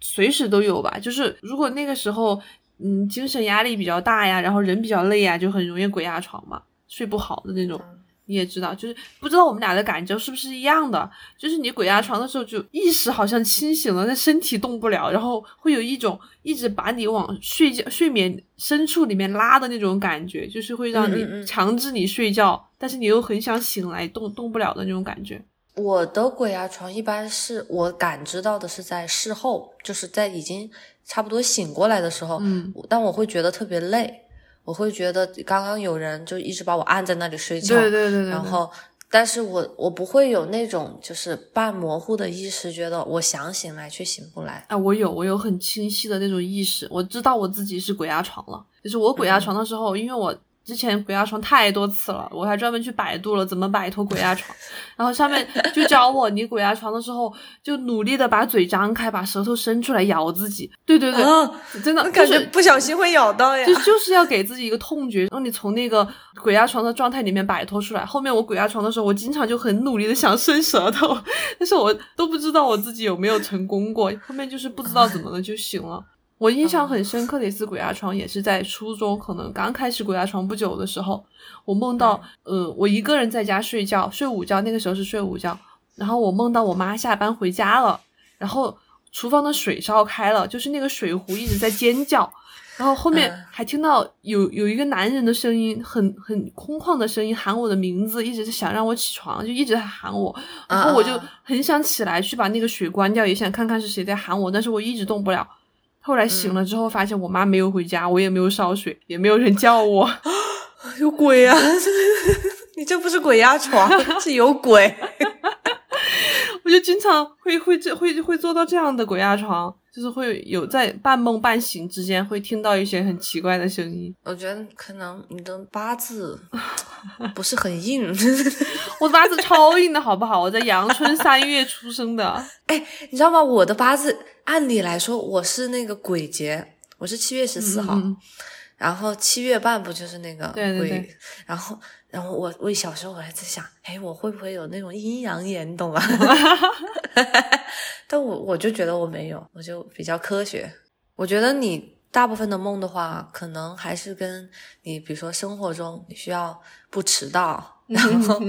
随时都有吧。就是如果那个时候，嗯，精神压力比较大呀，然后人比较累呀，就很容易鬼压床嘛，睡不好的那种。你也知道，就是不知道我们俩的感觉是不是一样的？就是你鬼压床的时候，就意识好像清醒了，但身体动不了，然后会有一种一直把你往睡觉、睡眠深处里面拉的那种感觉，就是会让你强制你睡觉，但是你又很想醒来，动动不了的那种感觉。我的鬼压床一般是我感知到的是在事后，就是在已经差不多醒过来的时候，嗯，但我会觉得特别累。我会觉得刚刚有人就一直把我按在那里睡觉，对对对对。然后，但是我我不会有那种就是半模糊的意识，觉得我想醒来却醒不来。啊，我有，我有很清晰的那种意识，我知道我自己是鬼压床了。就是我鬼压床的时候，因为我。之前鬼压床太多次了，我还专门去百度了怎么摆脱鬼压床，然后上面就教我，你鬼压床的时候就努力的把嘴张开，把舌头伸出来咬自己。对对对，真的感觉不小心会咬到呀。就就是要给自己一个痛觉，让你从那个鬼压床的状态里面摆脱出来。后面我鬼压床的时候，我经常就很努力的想伸舌头，[LAUGHS] 但是我都不知道我自己有没有成功过。后面就是不知道怎么了就醒了。我印象很深刻的一次鬼压床，也是在初中，可能刚开始鬼压床不久的时候，我梦到，呃，我一个人在家睡觉，睡午觉，那个时候是睡午觉，然后我梦到我妈下班回家了，然后厨房的水烧开了，就是那个水壶一直在尖叫，然后后面还听到有有一个男人的声音，很很空旷的声音喊我的名字，一直是想让我起床，就一直在喊我，然后我就很想起来去把那个水关掉，也想看看是谁在喊我，但是我一直动不了。后来醒了之后，发现我妈没有回家，我也没有烧水，也没有人叫我，[GASPS] 有鬼啊！[LAUGHS] 你这不是鬼压床，是有鬼。[LAUGHS] 我就经常会会这会会做到这样的鬼压床。就是会有在半梦半醒之间会听到一些很奇怪的声音。我觉得可能你的八字不是很硬，[LAUGHS] 我的八字超硬的好不好？我在阳春三月出生的。[LAUGHS] 哎，你知道吗？我的八字按理来说我是那个鬼节，我是七月十四号，然后七月半不就是那个鬼？然后，然后我我小时候我还在想，哎，我会不会有那种阴阳眼？你懂吗？[LAUGHS] 但我我就觉得我没有，我就比较科学。我觉得你大部分的梦的话，可能还是跟你，比如说生活中你需要不迟到，然后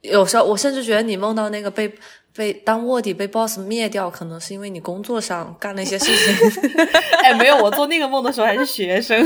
有时候我甚至觉得你梦到那个被被当卧底被 boss 灭掉，可能是因为你工作上干了一些事情。[LAUGHS] 哎，没有，我做那个梦的时候还是学生。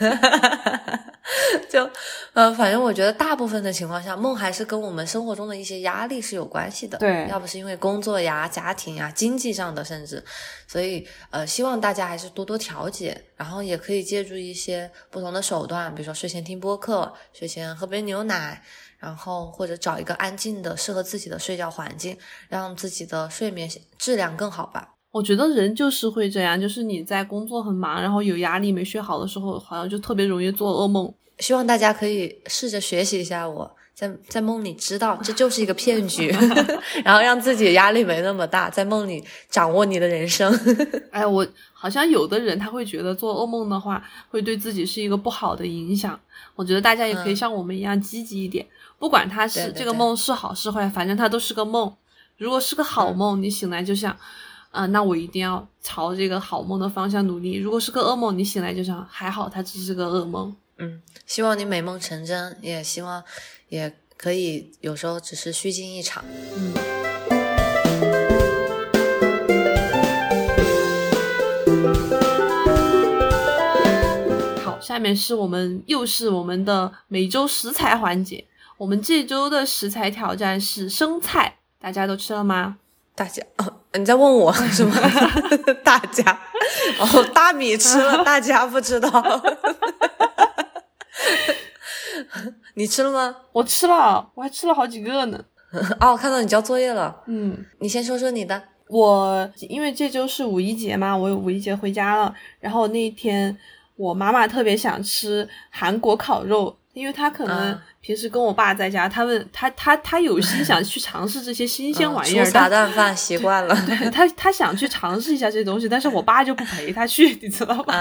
[LAUGHS] [LAUGHS] 就，呃，反正我觉得大部分的情况下，梦还是跟我们生活中的一些压力是有关系的。对，要不是因为工作呀、家庭呀、经济上的，甚至，所以，呃，希望大家还是多多调节，然后也可以借助一些不同的手段，比如说睡前听播客，睡前喝杯牛奶，然后或者找一个安静的、适合自己的睡觉环境，让自己的睡眠质量更好吧。我觉得人就是会这样，就是你在工作很忙，然后有压力没睡好的时候，好像就特别容易做噩梦。希望大家可以试着学习一下，我在在梦里知道这就是一个骗局，[LAUGHS] 然后让自己压力没那么大，在梦里掌握你的人生。[LAUGHS] 哎，我好像有的人他会觉得做噩梦的话会对自己是一个不好的影响。我觉得大家也可以像我们一样积极一点，不管他是这个梦是好是坏，反正它都是个梦。如果是个好梦，你醒来就想。啊，那我一定要朝这个好梦的方向努力。如果是个噩梦，你醒来就想还好，它只是个噩梦。嗯，希望你美梦成真，也希望也可以有时候只是虚惊一场。嗯。好，下面是我们又是我们的每周食材环节。我们这周的食材挑战是生菜，大家都吃了吗？大家哦，你在问我 [LAUGHS] 是吗？[LAUGHS] 大家哦，大米吃了，[LAUGHS] 大家不知道。你吃了吗？我吃了，我还吃了好几个呢。哦，看到你交作业了。嗯，你先说说你的。我因为这周是五一节嘛，我五一节回家了。然后那一天我妈妈特别想吃韩国烤肉。因为她可能嗯平时跟我爸在家，他们他他他有心想去尝试这些新鲜玩意儿，粗茶但淡饭习惯了。他他想去尝试一下这些东西，但是我爸就不陪他去，你知道吧？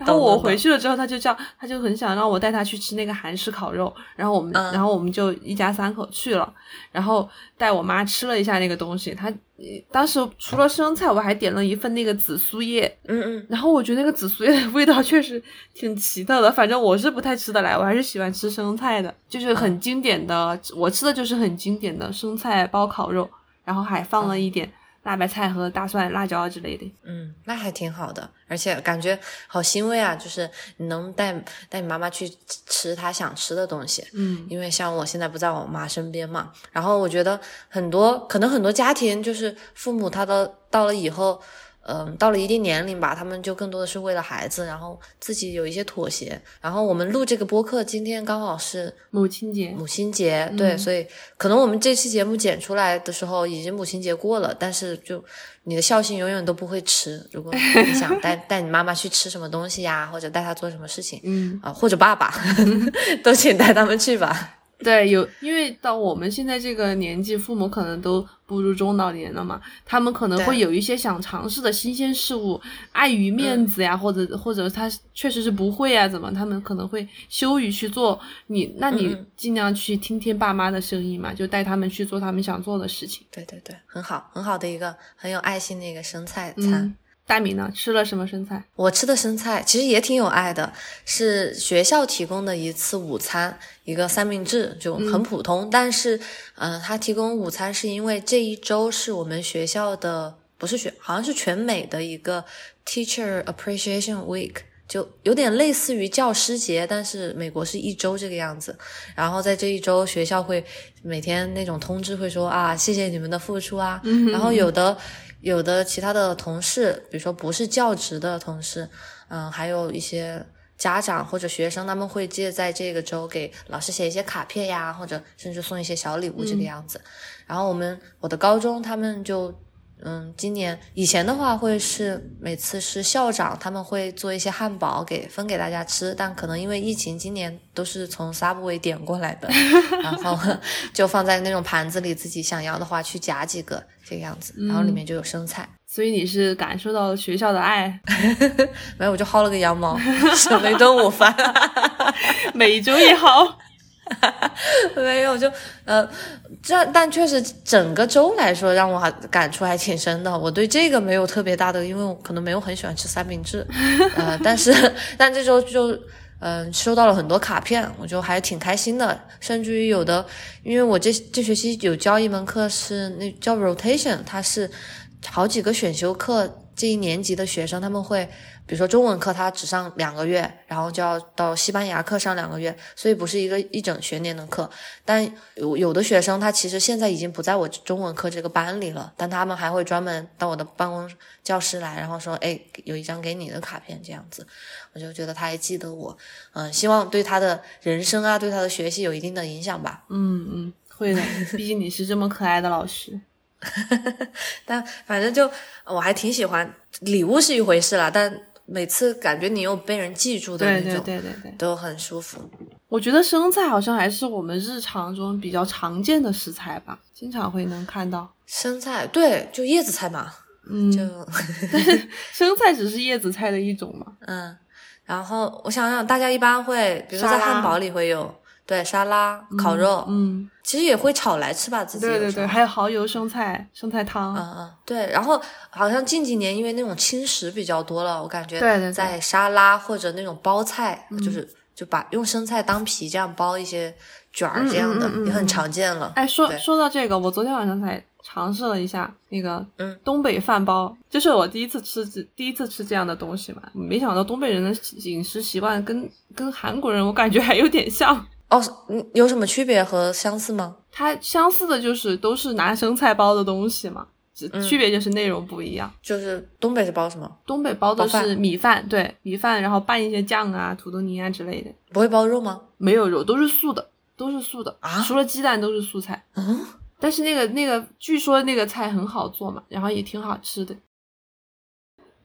然后我回去，了之后，他就叫，他就很想让我带他去吃那个韩式烤肉，然后我们，嗯然后我们就一家三口去了，然后带我妈吃了一下那个东西。他呃当时除了生菜，我还点了一份那个紫苏叶，嗯嗯，然后我觉得那个紫苏叶的味道确实挺奇特的，反正我是不太吃得来，我还是喜欢吃生菜的，就是很经典的，我吃的就是很经典的生菜包烤肉，然后还放了一点辣白菜和大蒜、辣椒之类的。嗯，那还挺好的，而且感觉好欣慰啊！就是你能带带你妈妈去吃她想吃的东西，嗯因为像我现在不在我妈身边嘛，然后我觉得很多可能很多家庭就是父母他的到了以后，嗯，到了一定年龄吧，他们就更多的是为了孩子，然后自己有一些妥协。然后我们录这个播客，今天刚好是母亲节，母亲节，对，嗯所以可能我们这期节目剪出来的时候已经母亲节过了，但是就你的孝心永远都不会迟。如果你想带 [LAUGHS] 带你妈妈去吃什么东西呀，或者带她做什么事情嗯。啊，或者爸爸，[LAUGHS] 都请带他们去吧。对，有因为到我们现在这个年纪，父母可能都步入中老年了嘛，他们可能会有一些想尝试的新鲜事物，碍于面子呀，或者或者他确实是不会啊，怎么他们可能会羞于去做。你那你尽量去听听爸妈的声音嘛，就带他们去做他们想做的事情。对对对，很好，很好的一个很有爱心的一个生菜餐。嗯，大米呢？吃了什么生菜？我吃的生菜其实也挺有爱的，是学校提供的一次午餐，一个三明治，就很普通。但是，嗯、呃，他提供午餐是因为这一周是我们学校的，不是学，好像是全美的一个 Teacher Appreciation Week。就有点类似于教师节，但是美国是一周这个样子。然后在这一周，学校会每天那种通知会说啊，谢谢你们的付出啊。然后有的有的其他的同事，比如说不是教职的同事，嗯，还有一些家长或者学生，他们会借在这个周给老师写一些卡片呀，或者甚至送一些小礼物这个样子。然后我们我的高中他们就。嗯，今年以前的话会是每次是校长他们会做一些汉堡给分给大家吃，但可能因为疫情，今年都是从 Subway 点过来的，[LAUGHS] 然后就放在那种盘子里，自己想要的话去夹几个这个样子，然后里面就有生菜。所以你是感受到了学校的爱，[LAUGHS] 没有我就薅了个羊毛，省了一顿午饭。[LAUGHS] 每周一好。没有，就呃，这但确实整个周来说，让我还感触还挺深的。我对这个没有特别大的，因为我可能没有很喜欢吃三明治，[LAUGHS] 呃，但是 [LAUGHS] 但这周就嗯、呃、收到了很多卡片，我就还挺开心的。甚至于有的，因为我这这学期有教一门课是那叫 rotation，它是好几个选修课，这一年级的学生他们会。比如说中文课，他只上两个月，然后就要到西班牙课上两个月，所以不是一个一整学年的课。但有有的学生，他其实现在已经不在我中文课这个班里了，但他们还会专门到我的办公教室来，然后说：“哎，有一张给你的卡片。”这样子，我就觉得他还记得我，嗯，希望对他的人生啊，对他的学习有一定的影响吧。嗯嗯，会的，毕竟你是这么可爱的老师。[LAUGHS] 但反正就我还挺喜欢礼物是一回事啦，但。每次感觉你又被人记住的那种，对对对对对，都很舒服。我觉得生菜好像还是我们日常中比较常见的食材吧，经常会能看到。生菜对，就叶子菜嘛，嗯，就 [LAUGHS] 生菜只是叶子菜的一种嘛。嗯，然后我想想，大家一般会，比如说在汉堡里会有。对沙拉、烤肉，嗯，其实也会炒来吃吧，自己对对对，还有蚝油生菜、生菜汤，嗯嗯，对。然后好像近几年因为那种轻食比较多了，我感觉对对在沙拉或者那种包菜，就是就把用生菜当皮这样包一些卷儿这样的，也很常见了。哎，说说到这个，我昨天晚上才尝试了一下那个嗯东北饭包，就是我第一次吃第一次吃这样的东西嘛，没想到东北人的饮食习惯跟跟韩国人我感觉还有点像。哦，有什么区别和相似吗？它相似的就是都是拿生菜包的东西嘛，只嗯区别就是内容不一样。就是东北是包什么？东北包的是米饭，对米饭，然后拌一些酱啊、土豆泥啊之类的，不会包肉吗？没有肉，都是素的，都是素的啊除了鸡蛋都是素菜。嗯，[LAUGHS] 但是那个那个，据说那个菜很好做嘛，然后也挺好吃的。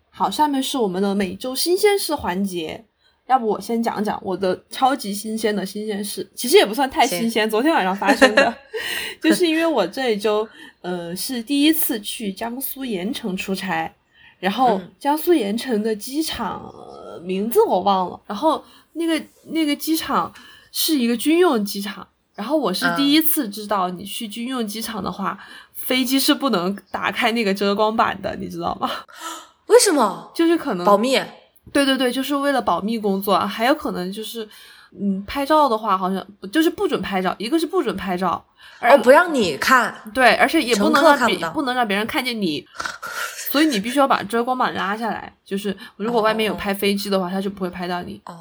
好，下面是我们的每周新鲜事环节。要不我先讲讲我的超级新鲜的新鲜事，其实也不算太新鲜，昨天晚上发生的，[LAUGHS] 就是因为我这一周呃是第一次去江苏盐城出差，然后江苏盐城的机场、呃名字我忘了，然后那个那个机场是一个军用机场，然后我是第一次知道你去军用机场的话，飞机是不能打开那个遮光板的，你知道吗？为什么？就是可能保密。对对对，就是为了保密工作，还有可能就是，嗯，拍照的话好像就是不准拍照，一个是不准拍照，哦，不让你看，对，而且也不能让别不不能让别人看见你，[LAUGHS] 所以你必须要把遮光板拉下来，就是如果外面有哦拍飞机的话，他就不会拍到你。哦，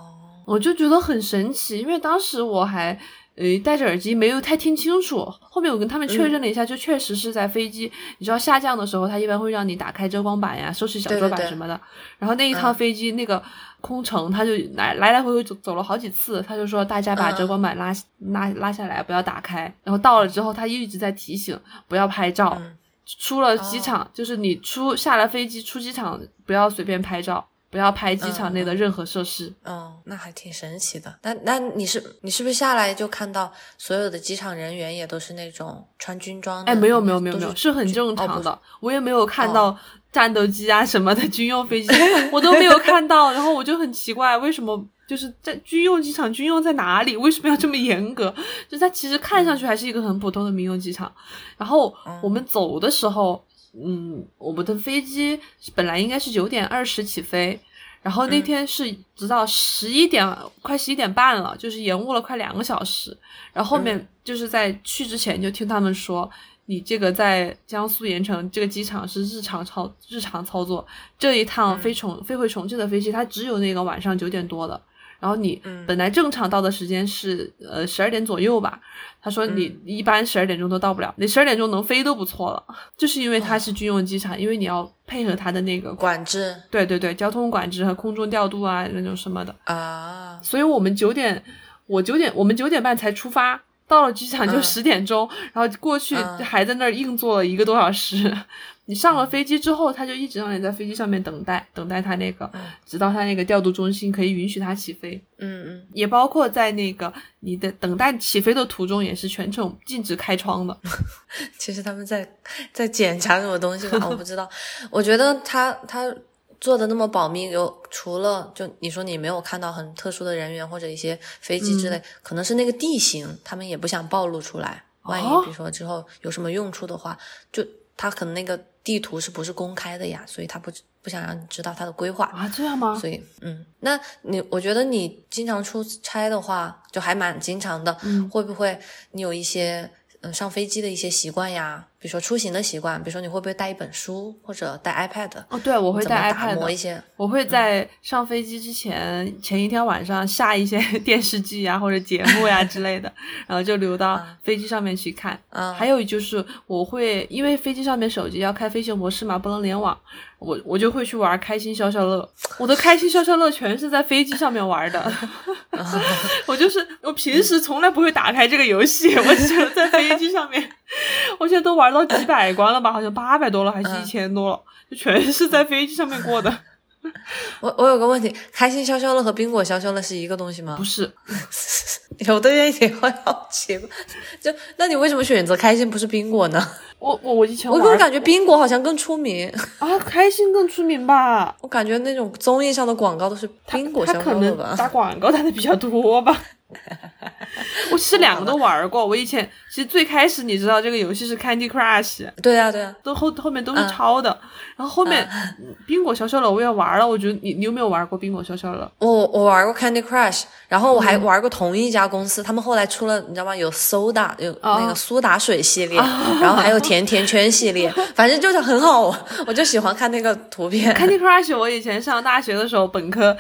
我就觉得很神奇，因为当时我还呃戴着耳机，没有太听清楚。后面我跟他们确认了一下，就确实是在飞机，你知道下降的时候，他一般会让你打开遮光板呀、收拾小桌板什么的。然后那一趟嗯飞机、那个空乘，他就来来来回回走走了好几次，他就说大家把嗯遮光板拉、拉拉下来，不要打开。然后到了之后，他一直在提醒不要拍照。嗯出了机场，就是你出下了飞机出机场，不要随便拍照，不要拍机场内的任何设施。嗯，那还挺神奇的。那那你是你是不是下来就看到所有的机场人员也都是那种穿军装的？哎，没有没有没有没有，是很正常的。我也没有看到战斗机啊什么的军用飞机，[LAUGHS] 我都没有看到。然后我就很奇怪，为什么就是在军用机场，军用在哪里？为什么要这么严格？就它其实看上去还是一个很普通的民用机场。然后我们走的时候，嗯，我们的飞机本来应该是九点二十起飞。然后那嗯天是直到十一点，快十一点半了，就是延误了快两个小时。然后后面就是在去之前就听他们说，你这个在江苏盐城这个机场是日常操日常操作，这一趟飞重、飞回重庆的飞机，它只有那个晚上九点多的。然后你本来正常到的时间是呃十二点左右吧，他说你一般十二点钟都到不了，你十二点钟能飞都不错了，[LAUGHS] 就是因为它是军用机场，因为你要配合它的那个管制。对对对交通管制和空中调度啊那种什么的，啊，所以我们九点，我九点，我们九点半才出发，到了机场就嗯。十点钟，然后过去嗯。还在那儿硬坐了一个多小时。你上了飞机之后，他就一直让你在飞机上面等待，等待他那个，直到他那个调度中心可以允许他起飞。嗯嗯，也包括在那个你的等待起飞的途中，也是全程禁止开窗的。[LAUGHS] 其实他们在在检查什么东西吧，我不知道。我觉得他他做的那么保密，有除了就你说你没有看到很特殊的人员或者一些飞机之类，嗯可能是那个地形，他们也不想暴露出来。万一哦比如说之后有什么用处的话，就他可能那个地图是不是公开的呀？所以他不不想让你知道他的规划。啊，这样吗？所以，嗯，那你我觉得你经常出差的话，就还蛮经常的。嗯会不会你有一些嗯、呃上飞机的一些习惯呀？比如说出行的习惯，比如说你会不会带一本书或者带 iPad？哦，对，我会带 iPad？我会在上飞机之前，前一天晚上下一些 [LAUGHS] 电视剧呀或者节目呀之类的，然后就留到飞机上面去看。嗯还有就是我会因为飞机上面手机要开飞行模式嘛，不能联网，我我就会去玩开心消消乐。我的开心消消乐全是在飞机上面玩的。[LAUGHS] 我就是我平时从来不会打开这个游戏，我只有在飞机上面。[LAUGHS] 我现在都玩到几百关了吧？好像八百多了，还是一千多了，就全是在飞机上面过的。[LAUGHS] 我我有个问题，开心消消乐和冰果消消乐是一个东西吗不？是，[LAUGHS] 有的人也会好奇怪，就那你为什么选择开心不是冰果呢？我我我以前我怎么感觉冰果好像更出名，啊，开心更出名吧？我感觉那种综艺上的广告都是冰果消消乐吧？打广告打的比较多吧。[LAUGHS] 我其实两个都玩过。我以前其实最开始你知道这个游戏是 Candy Crush，对啊对啊，都后后面都是嗯抄的。然后后面嗯冰果消消乐我也玩了，我觉得你你有没有玩过冰果消消乐？我我玩过 Candy Crush，然后我还嗯玩过同一家公司，他们后来出了你知道吗？有 Soda 有哦那个苏打水系列，然后还有甜甜圈系列，反正就是很好玩，我就喜欢看那个图片。Candy Crush 我以前上大学的时候，本科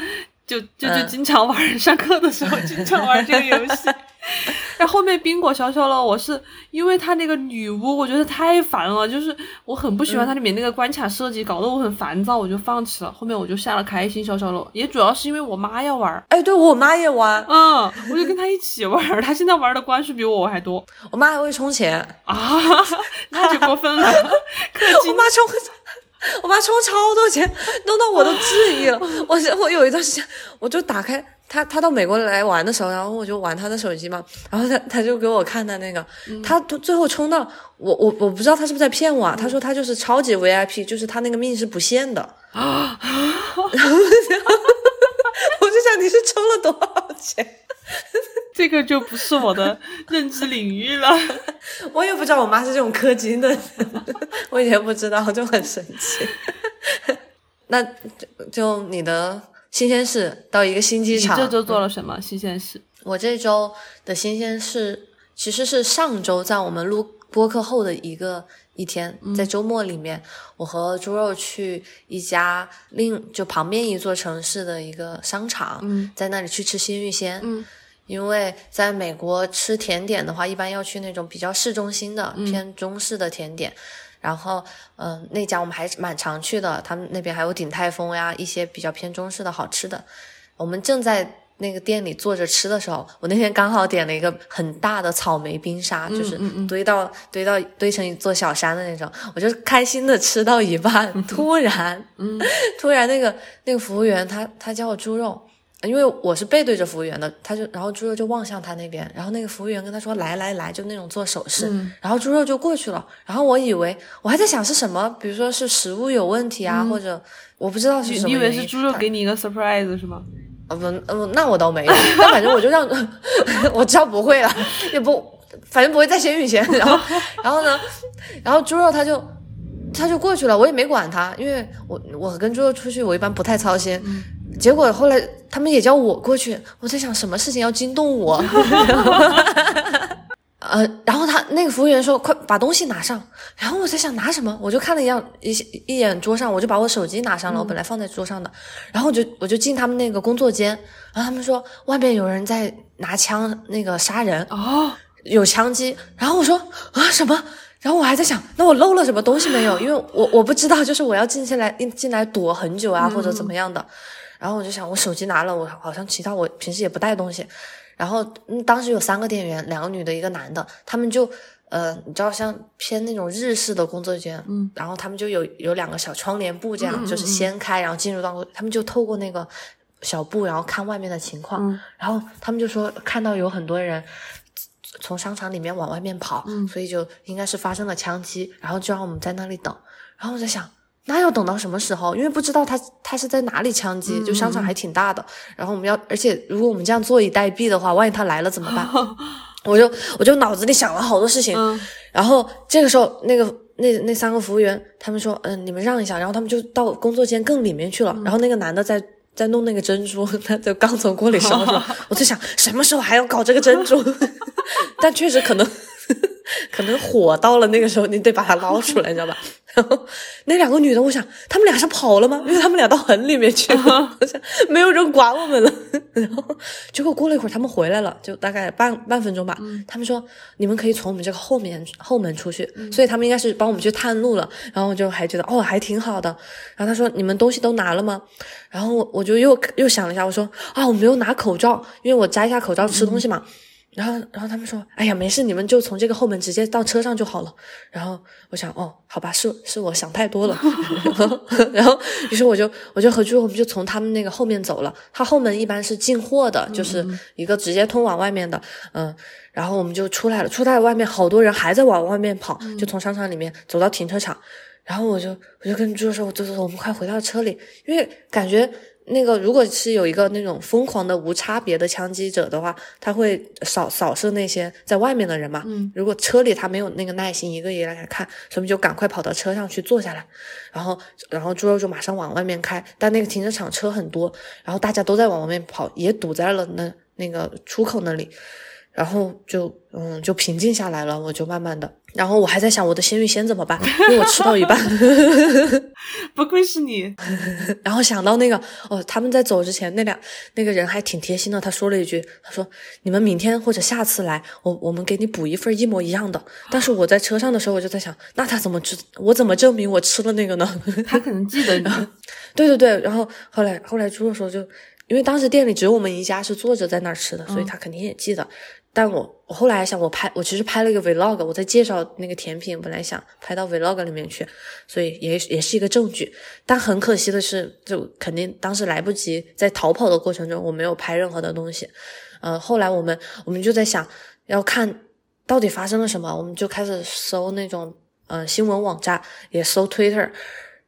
就就就嗯。经常玩，上课的时候经常玩这个游戏。[LAUGHS] 然后后面冰果消消乐，我是因为它那个女巫，我觉得太烦了，就是我很不喜欢它里面那个关卡设计，搞得我很烦躁，我就放弃了。后面我就下了开心消消乐，也主要是因为我妈要玩，哎，对我妈也玩，嗯，我就跟她一起玩，她现在玩的关数比我还多。我妈还会充钱，啊，[LAUGHS] 那就过分了，[LAUGHS] 氪我金妈充我妈充超多钱，弄到我都质疑了。我我有一段时间，我就打开他，他到美国来玩的时候，然后我就玩他的手机嘛，然后他他就给我看他那个，他最后充到我我我不知道他是不是在骗我啊？他说他就是超级 VIP，就是他那个命是不限的啊。然后我就 [LAUGHS] 想你是充了多少钱？[LAUGHS] 这个就不是我的认知领域了。[LAUGHS] 我也不知道我妈是这种氪金的，[LAUGHS] 我以前不知道，就很神奇。那就你的新鲜事，到一个新机场，这周做了什么新鲜事？我这周的新鲜事其实是上周在我们录播客后的一个一天，在周末里面，我和猪肉去一家另就旁边一座城市的一个商场，在那里去吃鲜芋仙。因为在美国吃甜点的话，一般要去那种比较市中心的、偏中式的甜点。然后，嗯，那家我们还蛮常去的，他们那边还有鼎泰丰呀，一些比较偏中式的好吃的。我们正在那个店里坐着吃的时候，我那天刚好点了一个很大的草莓冰沙，就是堆到堆到堆成一座小山的那种。我就开心的吃到一半，突然，[LAUGHS] 突然那个那个服务员他他叫我猪肉。因为我是背对着服务员的，他就然后猪肉就望向他那边，然后那个服务员跟他说来来来，就那种做手势，然后猪肉就过去了。然后我以为我还在想是什么，比如说是食物有问题啊，或者我不知道是什么。你以为是猪肉给你一个 surprise 是吗？啊 [LAUGHS] 不，呃那我倒没有，但反正我就让 [LAUGHS] 我知道不会了，也不反正不会在先预先。然后然后呢，然后猪肉他就他就过去了，我也没管他，因为我我跟猪肉出去，我一般不太操心。结果后来他们也叫我过去，我在想什么事情要惊动我，[LAUGHS] 呃，然后他那个服务员说快把东西拿上，然后我在想拿什么，我就看了一样一一眼桌上，我就把我手机拿上了，我本来放在桌上的，然后我就我就进他们那个工作间，然后他们说外面有人在拿枪那个杀人。哦，有枪击，然后我说啊什么？然后我还在想，那我漏了什么东西没有？因为我我不知道，就是我要进进来进来躲很久啊，或者怎么样的。然后我就想，我手机拿了，我好像其他我平时也不带东西。然后当时有三个店员，两个女的，一个男的，他们就呃，你知道像偏那种日式的工作间，嗯，然后他们就有有两个小窗帘布，这样就是掀开，然后进入到他们就透过那个小布，然后看外面的情况。然后他们就说看到有很多人从商场里面往外面跑，所以就应该是发生了枪击，然后就让我们在那里等。然后我在想。那要等到什么时候？因为不知道他他是在哪里枪击，就商场还挺大的。然后我们要，而且如果我们这样坐以待毙的话，万一他来了怎么办？[LAUGHS] 我就我就脑子里想了好多事情。然后这个时候，那个那那三个服务员他们说：“嗯，你们让一下。”然后他们就到工作间更里面去了。然后那个男的在在弄那个珍珠，[LAUGHS] 他就刚从锅里烧出来。[LAUGHS] 我在想，什么时候还要搞这个珍珠？但确实可能。可能火到了那个时候，你得把它捞出来，你知道吧？[LAUGHS] 然后那两个女的，我想他们俩是跑了吗？因为他们俩到很里面去了，我想没有人管我们了。[LAUGHS] 然后结果过了一会儿，他们回来了，就大概半半分钟吧。他们说你们可以从我们这个后面后门出去，所以他们应该是帮我们去探路了。然后我就还觉得哦，还挺好的。然后他说你们东西都拿了吗？然后我我就又又想了一下，我说啊，我没有拿口罩，因为我摘下口罩吃东西嘛。然后，然后他们说：“哎呀，没事，你们就从这个后门直接到车上就好了。”然后我想：“哦，好吧，是是我想太多了。”然后，于是我就我就和朱我们就从他们那个后面走了。他后门一般是进货的，就是一个直接通往外面的。嗯，然后我们就出来了。出来外面好多人还在往外面跑，就从商场里面走到停车场。然后我就我就跟朱说：“我走走，我们快回到车里，因为感觉。”那个，如果是有一个那种疯狂的无差别的枪击者的话，他会扫扫射那些在外面的人嘛。嗯。如果车里他没有那个耐心一个一个来看，所以就赶快跑到车上去坐下来，然后然后猪肉就马上往外面开。但那个停车场车很多，然后大家都在往外面跑，也堵在了那那个出口那里，然后就嗯就平静下来了。我就慢慢的。然后我还在想我的鲜芋仙怎么办，因为我吃到一半，[LAUGHS] 不愧是你。然后想到那个哦，他们在走之前，那两那个人还挺贴心的，他说了一句，他说你们明天或者下次来，我我们给你补一份一模一样的。但是我在车上的时候，我就在想，那他怎么知我怎么证明我吃了那个呢？他可能记得你。对对对，然后后来后来猪的时候就。因为当时店里只有我们一家是坐着在那儿吃的，所以嗯他肯定也记得。但我我后来还想，我拍我其实拍了一个 vlog，我在介绍那个甜品，本来想拍到 vlog 里面去，所以也也是一个证据。但很可惜的是，就肯定当时来不及，在逃跑的过程中我没有拍任何的东西。呃，后来我们我们就在想要看到底发生了什么，我们就开始搜那种呃新闻网站，也搜 Twitter，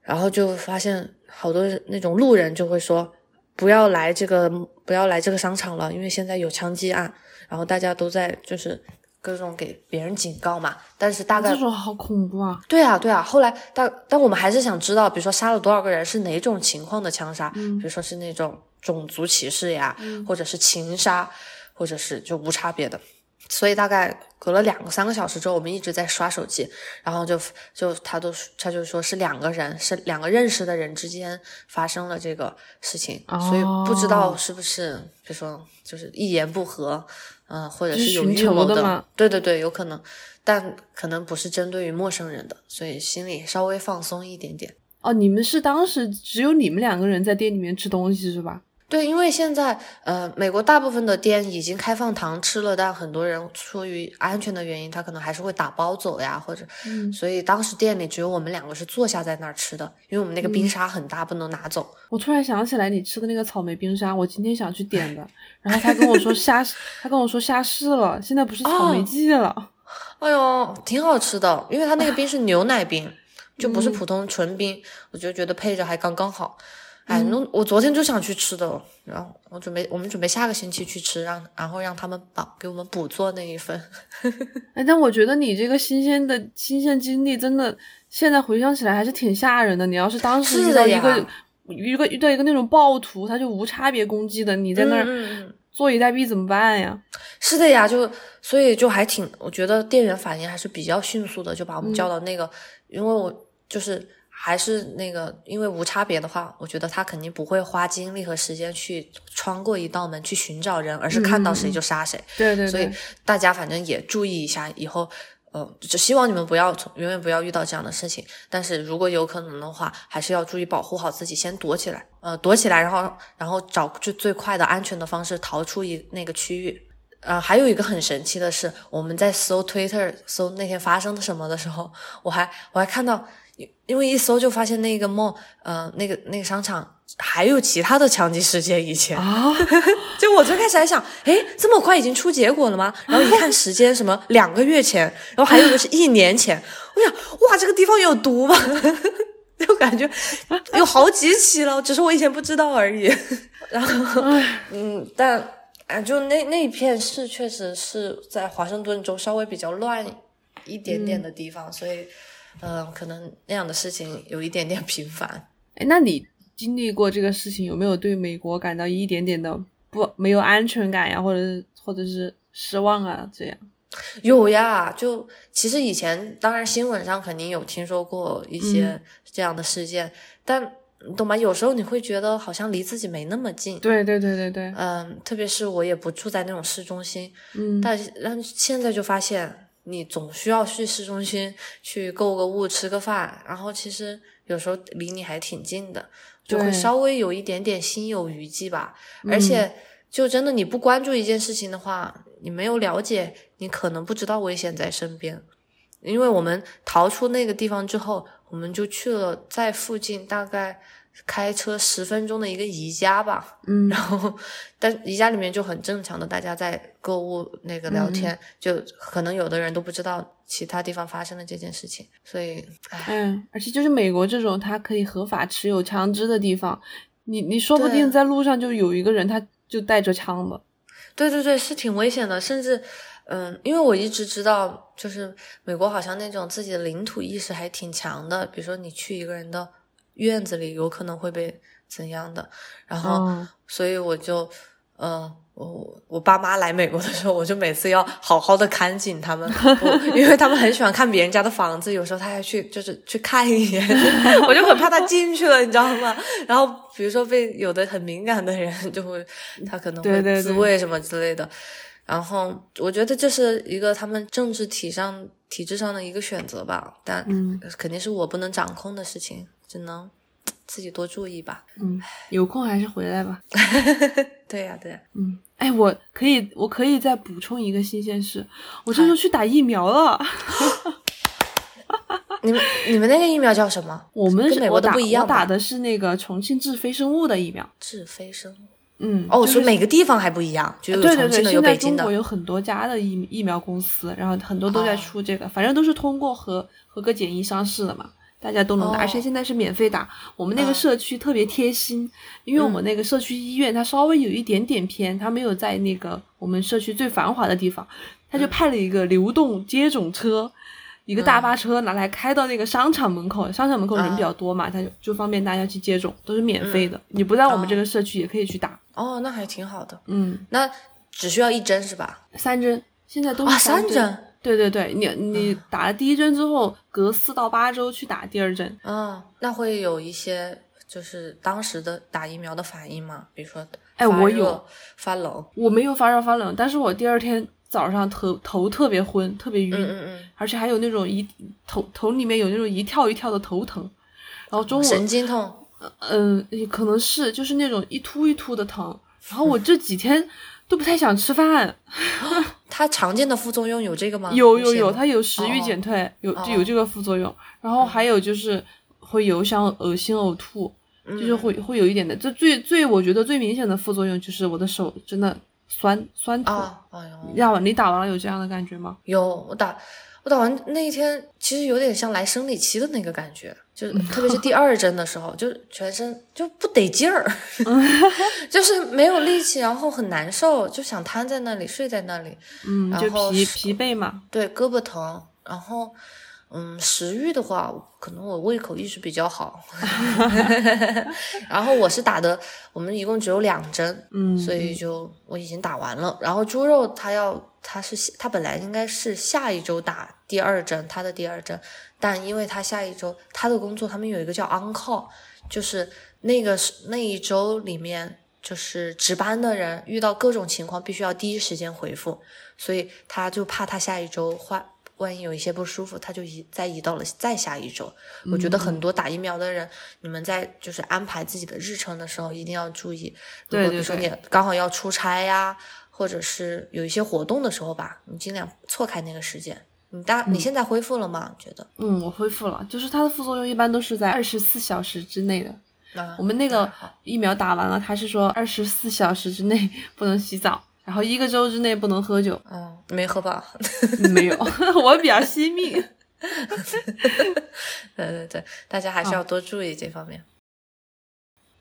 然后就发现好多那种路人就会说不要来这个不要来这个商场了，因为现在有枪击案，然后大家都在就是各种给别人警告嘛。但是大概这种好恐怖啊！对啊，对啊。后来，但但我们还是想知道，比如说杀了多少个人，是哪种情况的枪杀，嗯比如说是那种种族歧视呀，或者是情杀，或者是就无差别的。所以大概隔了两个三个小时之后，我们一直在刷手机，然后就就他都他就说是两个人，是两个认识的人之间发生了这个事情，所以不知道哦是不是，比如说就是一言不合，嗯、或者是是有预谋的嘛对对对，有可能，但可能不是针对于陌生人的，所以心里稍微放松一点点。哦，你们是当时只有你们两个人在店里面吃东西是吧？对，因为现在呃，美国大部分的店已经开放堂吃了，但很多人出于安全的原因，他可能还是会打包走呀，或者，嗯所以当时店里只有我们两个是坐下在那儿吃的，因为我们那个嗯冰沙很大，不能拿走。我突然想起来你吃的那个草莓冰沙，我今天想去点的，然后他跟我说下，他跟我说下市了，现在不是草莓哦季了。[LAUGHS] 哎呦，挺好吃的，因为它那个 [LAUGHS] 冰是牛奶冰，就不是嗯普通纯冰，我就觉得配着还刚刚好。哎，嗯那我昨天就想去吃的，然后我准备我们准备下个星期去吃，让然后让他们把给我们补做那一份。[LAUGHS] 哎，但我觉得你这个新鲜的新鲜经历，真的现在回想起来还是挺吓人的。你要是当时遇到一个呀一个遇到一个那种暴徒，他就无差别攻击的，你在那儿坐以待毙怎么办呀？是的呀，就所以就还挺，我觉得店员反应还是比较迅速的，就把我们叫到那个，因为我就是还是那个，因为无差别的话，我觉得他肯定不会花精力和时间去穿过一道门去寻找人，而是看到谁就杀谁。对对所以，大家反正也注意一下，以后。呃，就希望你们不要从永远不要遇到这样的事情。但是如果有可能的话，还是要注意保护好自己，先躲起来。呃，躲起来，然后然后找最最快的安全的方式逃出一那个区域。呃，还有一个很神奇的是，我们在搜 Twitter 搜那天发生了什么的时候，我还我还看到，因因为一搜就发现那个 mall，呃，那个那个商场还有其他的枪击事件以前。啊，[LAUGHS] 就我最开始还想，诶，这么快已经出结果了吗？然后一看时间，什么两个月前，然后还有一个是一年前，我想，哇，这个地方有毒吧？[LAUGHS] 就感觉有好几起了，只是我以前不知道而已。[LAUGHS] 然后，嗯，但啊，就那那一片是确实是在华盛顿州稍微比较乱一点点的地方，所以，嗯、可能那样的事情有一点点频繁。哎，那你经历过这个事情，有没有对美国感到一点点的不没有安全感呀，或者是或者是失望啊？这样？有呀，就其实以前当然新闻上肯定有听说过一些这样的事件，但你懂吗？有时候你会觉得好像离自己没那么近。对对对对对，嗯，特别是我也不住在那种市中心，嗯，但是但现在就发现，你总需要去市中心去购个物、吃个饭，然后其实有时候离你还挺近的，就会稍微有一点点心有余悸吧。嗯而且，就真的你不关注一件事情的话，你没有了解，你可能不知道危险在身边。因为我们逃出那个地方之后，我们就去了在附近大概开车十分钟的一个宜家吧，嗯。然后，但宜家里面就很正常的，大家在购物那个聊天，就可能有的人都不知道其他地方发生了这件事情，所以，唉，嗯，而且就是美国这种它可以合法持有枪支的地方，你你说不定在路上就有一个人他就带着枪的。对对对，是挺危险的，甚至，嗯，因为我一直知道，就是美国好像那种自己的领土意识还挺强的，比如说你去一个人的院子里，有可能会被怎样的，然后，嗯所以我就，呃，我我爸妈来美国的时候，我就每次要好好的看紧他们，[LAUGHS] 我因为他们很喜欢看别人家的房子，有时候他还去就是去看一眼，[LAUGHS] 我就很怕他进去了，你知道吗？然后比如说被有的很敏感的人就会，他可能会自对对对。卫什么之类的。然后我觉得这是一个他们政治体上体制上的一个选择吧，但嗯。肯定是我不能掌控的事情，只能自己多注意吧。嗯，有空还是回来吧。[LAUGHS] 对呀、对呀、嗯，哎，我可以，我可以再补充一个新鲜事，我这周去打疫苗了。[LAUGHS] 你们你们那个疫苗叫什么？我们跟美国的不一样打的是那个重庆致飞生物的疫苗。智飞生物。嗯，哦，就是所以每个地方还不一样，就有对对对，重庆的，有现在北京的中国。有很多家的疫疫苗公司，然后很多都在哦出这个，反正都是通过合合格检疫上市的嘛，大家都能打，而且哦现在是免费打。我们那个嗯社区特别贴心，因为我们那个社区医院它稍微有一点点偏，它没有在那个我们社区最繁华的地方，它嗯就派了一个流动接种车。一个大巴车拿来开到那个商场门口，商场门口人比较多嘛，它就就方便大家去接种，都是免费的。你不在我们这个社区也可以去打，哦，那还挺好的。嗯，那只需要一针是吧？三针，现在都啊，是针。三针。对对对，你你打了第一针之后，隔四到八周去打第二针。嗯，那会有一些就是当时的打疫苗的反应吗？比如说，哎我有发冷。我没有发热发冷，但是我第二天早上头头特别昏，特别晕，嗯嗯而且还有那种一头头里面有那种一跳一跳的头疼，然后中嗯，午神经痛。嗯、也可能是就是那种一突一突的疼，然后我这几天都不太想吃饭，[LAUGHS] 它常见的副作用有这个吗？有有有，它有食欲哦减退，有哦就有这个副作用，然后还有就是会有想恶心呕吐。嗯就是会会有一点的，这最最我觉得最明显的副作用就是我的手真的酸酸痛。啊，哎呦，要你打完了有这样的感觉吗？有我打我打完那一天，其实有点像来生理期的那个感觉，就是特别是第二针的时候，就全身就不得劲儿，[LAUGHS] 就是没有力气，然后很难受，就想瘫在那里睡在那里，嗯，然后疲疲惫嘛。对，胳膊疼，然后。嗯，食欲的话，可能我胃口一直比较好，[LAUGHS] 然后我是打的，我们一共只有两针，嗯，所以就我已经打完了。然后猪肉它要，它是它本来应该是下一周打第二针，它的第二针，但因为他下一周他的工作，他们有一个叫 on call，就是那个是那一周里面。就是值班的人遇到各种情况，必须要第一时间回复，所以他就怕他下一周换，万一有一些不舒服，他就移再移到了再下一周。我觉得很多打疫苗的人，你们在就是安排自己的日程的时候，一定要注意。如果比如说你刚好要出差呀，或者是有一些活动的时候吧，你尽量错开那个时间。你大你现在恢复了吗？觉得？嗯，我恢复了，就是它的副作用一般都是在二十四小时之内的。啊我们那个疫苗打完了，他是说二十四小时之内 [LAUGHS] 不能洗澡，然后一个周之内不能喝酒。嗯，没喝吧？[LAUGHS] 没有，[LAUGHS] 我比较惜命。[LAUGHS] 对对对，大家还是要多注意这方面。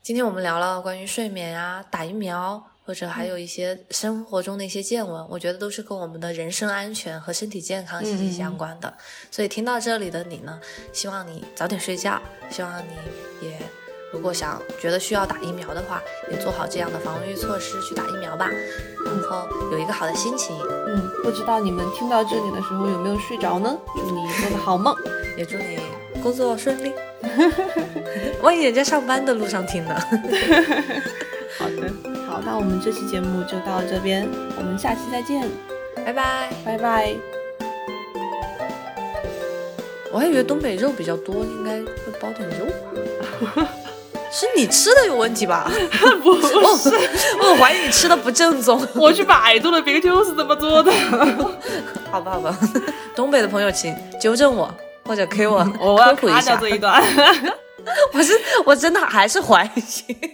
今天我们聊了关于睡眠啊、打疫苗，或者还有一些生活中的一些见闻，我觉得都是跟我们的人身安全和身体健康息息相关的。所以听到这里的你呢，希望你早点睡觉，希望你也如果想觉得需要打疫苗的话，也做好这样的防御措施去打疫苗吧，然后有一个好的心情，嗯，不知道你们听到这里的时候有没有睡着呢？祝你做个好梦。也祝你工作顺利。[LAUGHS] 万一人家上班的路上听呢？[LAUGHS] 好的，好，那我们这期节目就到这边，我们下期再见，拜拜。拜拜。我还以为东北肉比较多，应该会包点肉吧。[LAUGHS] 是你吃的有问题吧？[LAUGHS] 不是，我怀疑你吃的不正宗。[LAUGHS] 我去百度了，别个就是这么做的。[LAUGHS] 好吧，好吧，东北的朋友请纠正我，或者给我我要科普一下卡掉这。一段。我是我真的还是怀疑。